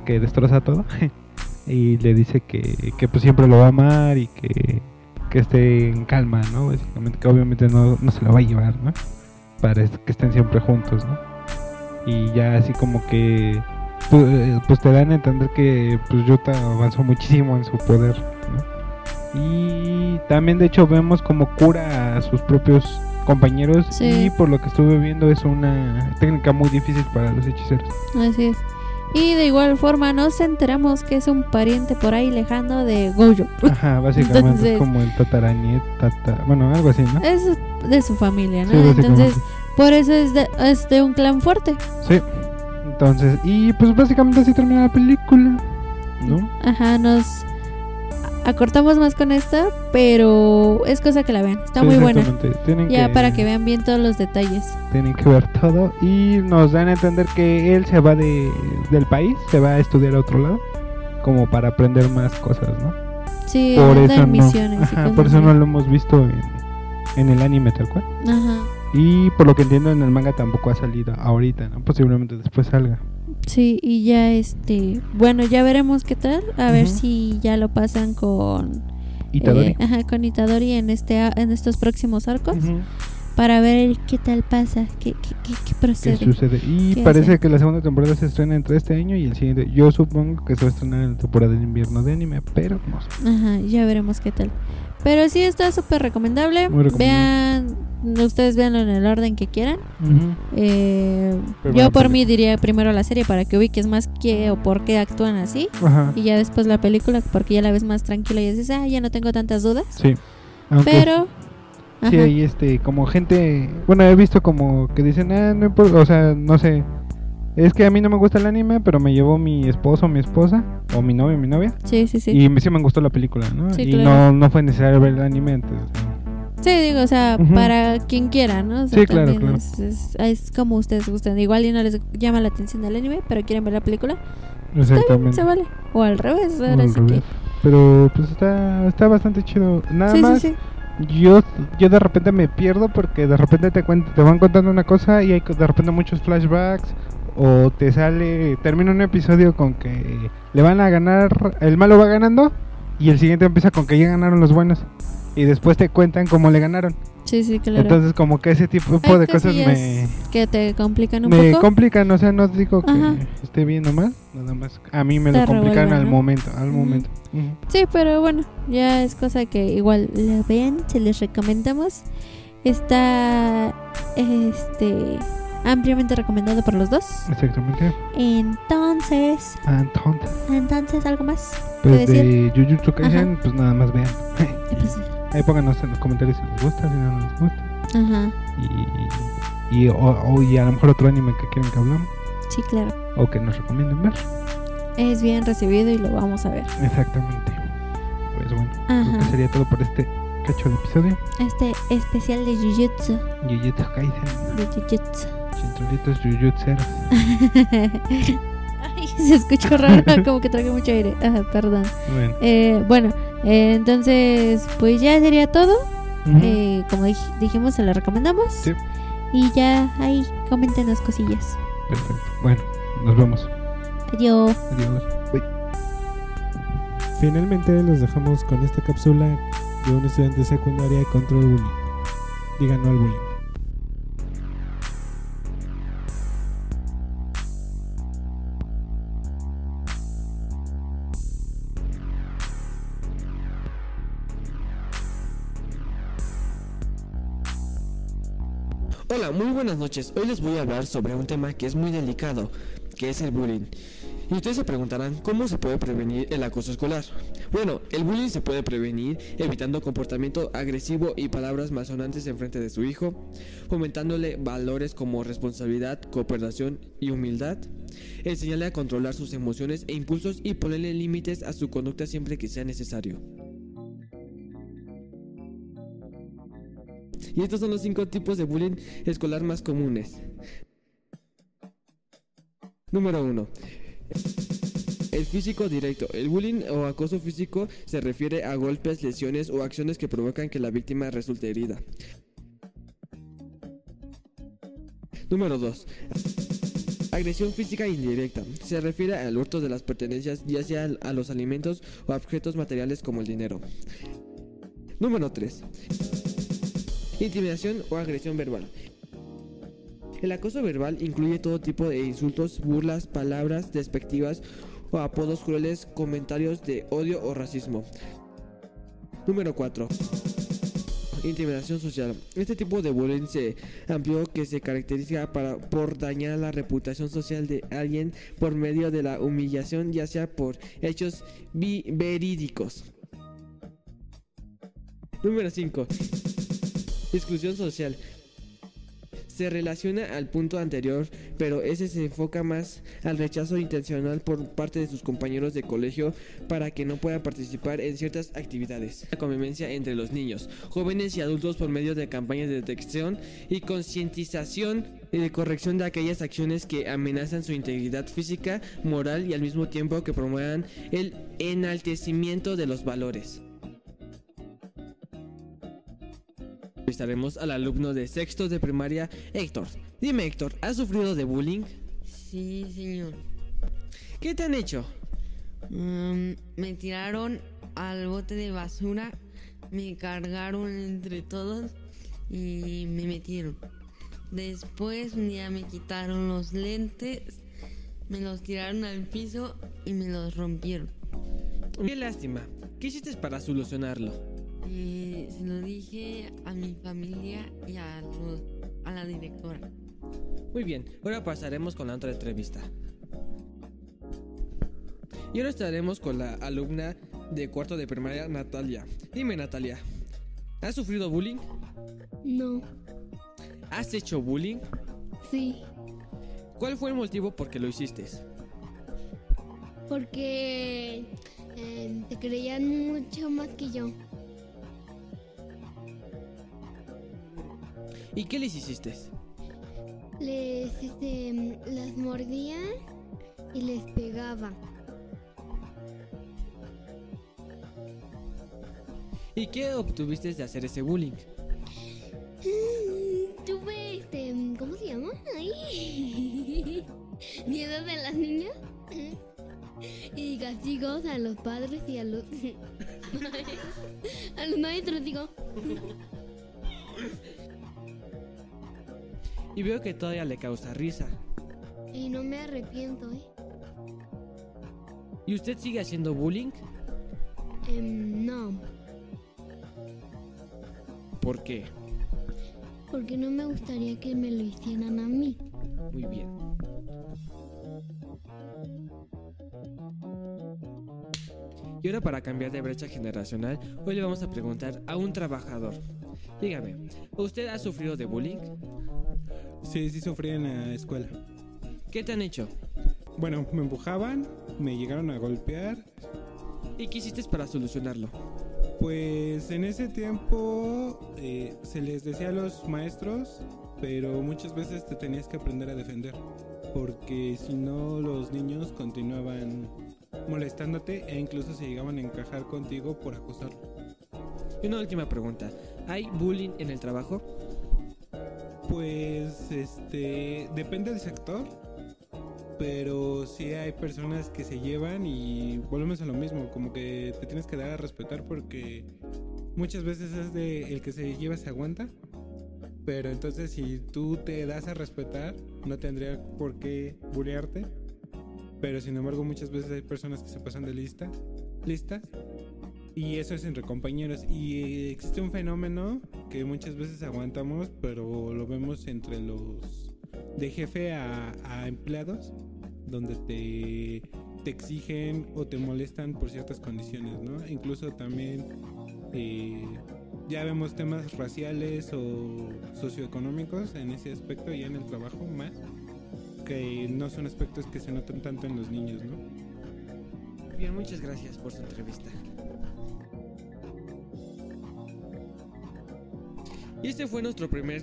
que destroza todo. y le dice que, que pues siempre lo va a amar y que, que esté en calma, ¿no? Básicamente que obviamente no, no se lo va a llevar, ¿no? Para que estén siempre juntos, ¿no? Y ya así como que pu- eh, pues te dan a entender que pues Yuta avanzó muchísimo en su poder ¿no? y también de hecho vemos como cura a sus propios compañeros Sí. y por lo que estuve viendo es una técnica muy difícil para los hechiceros así es. Y de igual forma nos enteramos que es un pariente por ahí lejano de Goyo. ajá básicamente Entonces- es como el tatarañet tata, bueno algo así no Es de su familia, ¿no? Sí. Entonces, por eso es de, es de un clan fuerte. sí entonces y pues básicamente así termina la película ¿no? Ajá, nos acortamos más con esta, pero es cosa que la vean. Está Sí, muy buena. Tienen Ya para que vean bien todos los detalles. Tienen que ver todo y nos dan a entender que él se va de, del país, se va a estudiar a otro lado, como para aprender más cosas, ¿no? Sí, por eso en no, ajá, por eso no lo hemos visto en, en el anime tal cual. Ajá. Y por lo que entiendo en el manga tampoco ha salido ahorita, ¿no? Posiblemente después salga. Sí, y ya este, bueno, ya veremos qué tal, a ver si ya lo pasan con Itadori. eh, ajá, con Itadori en este en estos próximos arcos para ver qué tal pasa, qué qué, qué, qué ¿Qué procede. sucede? Y ¿Qué parece hace? que la segunda temporada se estrena entre este año y el siguiente. Yo supongo que se va a estrenar en la temporada de invierno de anime, pero no sé. Ajá, ya veremos qué tal. Pero sí está súper recomendable. Vean, ustedes veanlo en el orden que quieran. Eh, yo por pues- mí diría primero la serie para que ubiques más qué o por qué actúan así. Ajá. Y ya después la película porque ya la ves más tranquila y dices, ah, ya no tengo tantas dudas. Sí. Aunque Pero... sí ajá. hay este, como gente. Bueno, he visto como que dicen, ah, no importa, o sea, no sé. Es que a mí no me gusta el anime, pero me llevó mi esposo mi esposa, o mi novio mi novia. Sí, sí, sí. Y sí me gustó la película, ¿no? Sí, y claro. no, no fue necesario ver el anime, entonces. Sí, digo, o sea, para quien quiera, ¿no? O sea, Sí, claro, claro. Es, es- es como ustedes gustan. Igual y no les llama la atención el anime, pero quieren ver la película, Exactamente. se vale. O al revés, ahora al sí revés. Pero pues está, está bastante chido. Nada que... Sí, más, sí, sí. Yo, yo de repente me pierdo porque de repente te, te van contando una cosa y hay de repente muchos flashbacks o te sale, termina un episodio con que le van a ganar, el malo va ganando y el siguiente empieza con que ya ganaron los buenos y después te cuentan cómo le ganaron. Sí, sí, claro. Entonces como que ese tipo de cosas me, que te complican un me poco. complican, o sea, no digo que Ajá. esté bien o mal, nada más. A mí me Te lo complican al ¿no? momento, al momento. Sí, pero bueno, ya es cosa que igual lo vean, se les recomendamos. Está este ampliamente recomendado por los dos. Exactamente. Entonces, Entonces, entonces algo más pues de Jujutsu Kaisen, pues nada más vean. Pues, Ahí pónganos en los comentarios si les gusta, si no les gusta. Ajá, Y, y, o, o- y a lo mejor otro anime que quieren que hablamos. sí, claro. O que nos recomienden ver. Es bien recibido y lo vamos a ver. Exactamente. Pues bueno, creo que sería todo por este cacho de episodio. Este especial de Jujutsu. Jujutsu Kaisen, De Jujutsu. Chintrolitos Jujutsu. Ay, se escuchó raro, como que tragué mucho aire. Ajá, perdón. Bueno. Eh, bueno, eh, entonces, pues ya sería todo. Eh, como dij- dijimos, se lo recomendamos. Sí. Y ya ahí, coméntenos cosillas. Perfecto. Bueno, nos vemos. Adiós. Adiós. Bye. Finalmente los dejamos con esta cápsula de un estudiante secundaria contra el bullying. Digan no al bullying. Hola, muy buenas noches. Hoy les voy a hablar sobre un tema que es muy delicado, que es el bullying. Y ustedes se preguntarán, ¿cómo se puede prevenir el acoso escolar? Bueno, el bullying se puede prevenir evitando comportamiento agresivo y palabras malsonantes en frente de su hijo, fomentándole valores como responsabilidad, cooperación y humildad, enseñarle a controlar sus emociones e impulsos y ponerle límites a su conducta siempre que sea necesario. Y estos son los cinco tipos de bullying escolar más comunes. Número 1. El físico directo. El bullying o acoso físico se refiere a golpes, lesiones o acciones que provocan que la víctima resulte herida. Número 2. Agresión física indirecta. Se refiere al hurto de las pertenencias ya sea a los alimentos o objetos materiales como el dinero. Número 3. Intimidación o agresión verbal. El acoso verbal incluye todo tipo de insultos, burlas, palabras despectivas o apodos crueles, comentarios de odio o racismo. Número 4. Intimidación social. Este tipo de bullying se amplió que se caracteriza para, por dañar la reputación social de alguien por medio de la humillación, ya sea por hechos verídicos. Número 5. Exclusión social. se relaciona al punto anterior, pero ese se enfoca más al rechazo intencional por parte de sus compañeros de colegio para que no puedan participar en ciertas actividades. La convivencia entre los niños, jóvenes y adultos por medio de campañas de detección y concientización y de corrección de aquellas acciones que amenazan su integridad física, moral y al mismo tiempo que promuevan el enaltecimiento de los valores. Entrevistaremos al alumno de sexto de primaria, Héctor. Dime, Héctor, ¿has sufrido de bullying? Sí, señor. ¿Qué te han hecho? Mm, me tiraron al bote de basura, me cargaron entre todos y me metieron. Después un día me quitaron los lentes, me los tiraron al piso y me los rompieron. Qué lástima. ¿Qué hiciste para solucionarlo? Eh, se lo dije a mi familia y a, los- a la directora. Muy bien, ahora pasaremos con la otra entrevista. Y ahora estaremos con la alumna de cuarto de primaria, Natalia. Dime, Natalia, ¿has sufrido bullying? No, ¿Has hecho bullying? sí, ¿Cuál fue el motivo por que lo hiciste? porque eh, te creían mucho más que yo. ¿Y qué les hiciste? Les este, las mordía y les pegaba. ¿Y qué obtuviste de hacer ese bullying? Mm, Tuve este, ¿cómo se llama? Ay. Miedo de las niñas y castigos a los padres y a los a los maestros digo. Y veo que todavía le causa risa. Y no me arrepiento, ¿eh? ¿Y usted sigue haciendo bullying? Em, no, ¿Por qué? porque no me gustaría que me lo hicieran a mí. Muy bien. Y ahora para cambiar de brecha generacional, hoy le vamos a preguntar a un trabajador. Dígame, ¿usted ha sufrido de bullying? Sí, sí sufrí en la escuela. ¿Qué te han hecho? Bueno, me empujaban, me llegaron a golpear. ¿Y qué hiciste para solucionarlo? Pues en ese tiempo eh, se les decía a los maestros, pero muchas veces te tenías que aprender a defender. Porque si no, los niños continuaban molestándote e incluso se llegaban a encajar contigo por acosarlo. Y una última pregunta. ¿Hay bullying en el trabajo? Pues este depende del sector, pero sí hay personas que se llevan y volvemos a lo mismo, como que te tienes que dar a respetar porque muchas veces es de el que se lleva se aguanta, pero entonces si tú te das a respetar no tendría por qué bullearte, pero sin embargo muchas veces hay personas que se pasan de lista, listas y eso es entre compañeros. Y existe un fenómeno que muchas veces aguantamos, pero lo vemos entre los de jefe a, empleados, donde te, te exigen o te molestan por ciertas condiciones, ¿no? Incluso también eh, ya vemos temas raciales o socioeconómicos en ese aspecto, ya en el trabajo más, que no son aspectos que se notan tanto en los niños, ¿no? Bien, muchas gracias por su entrevista. Y este fue nuestro primer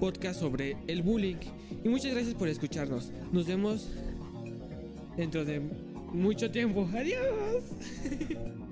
podcast sobre el bullying. Y muchas gracias por escucharnos. Nos vemos dentro de mucho tiempo. Adiós.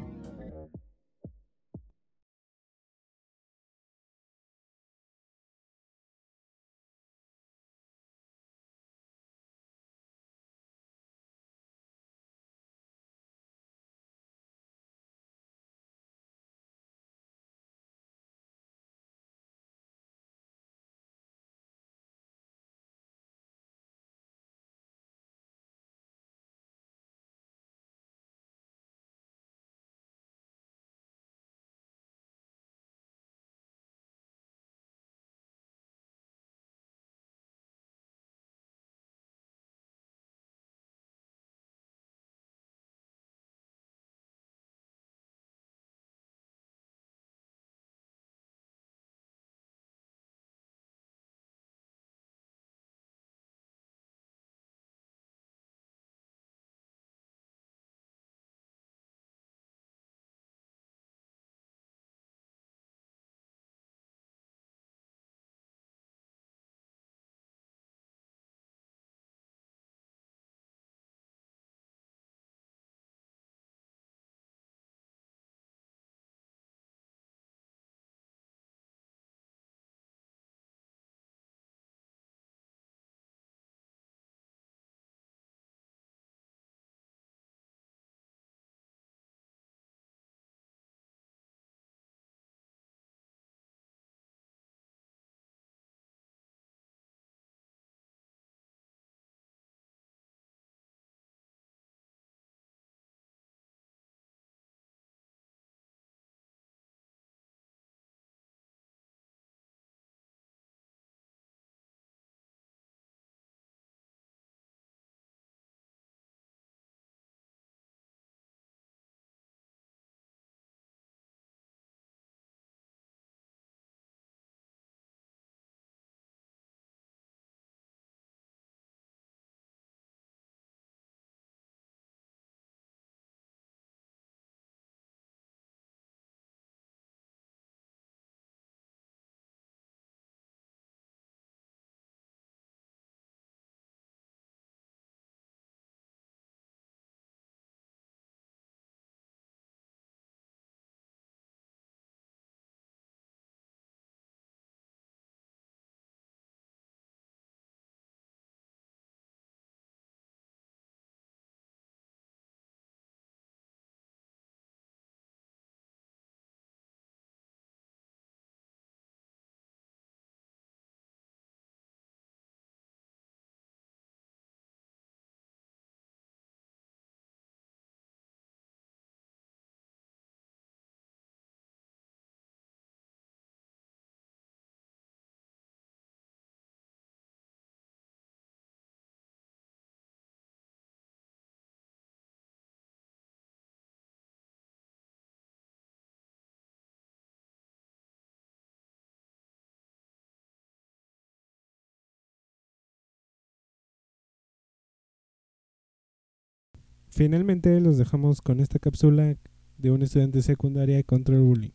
Finalmente los dejamos con esta cápsula de un estudiante secundaria contra el bullying.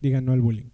Digan no al bullying.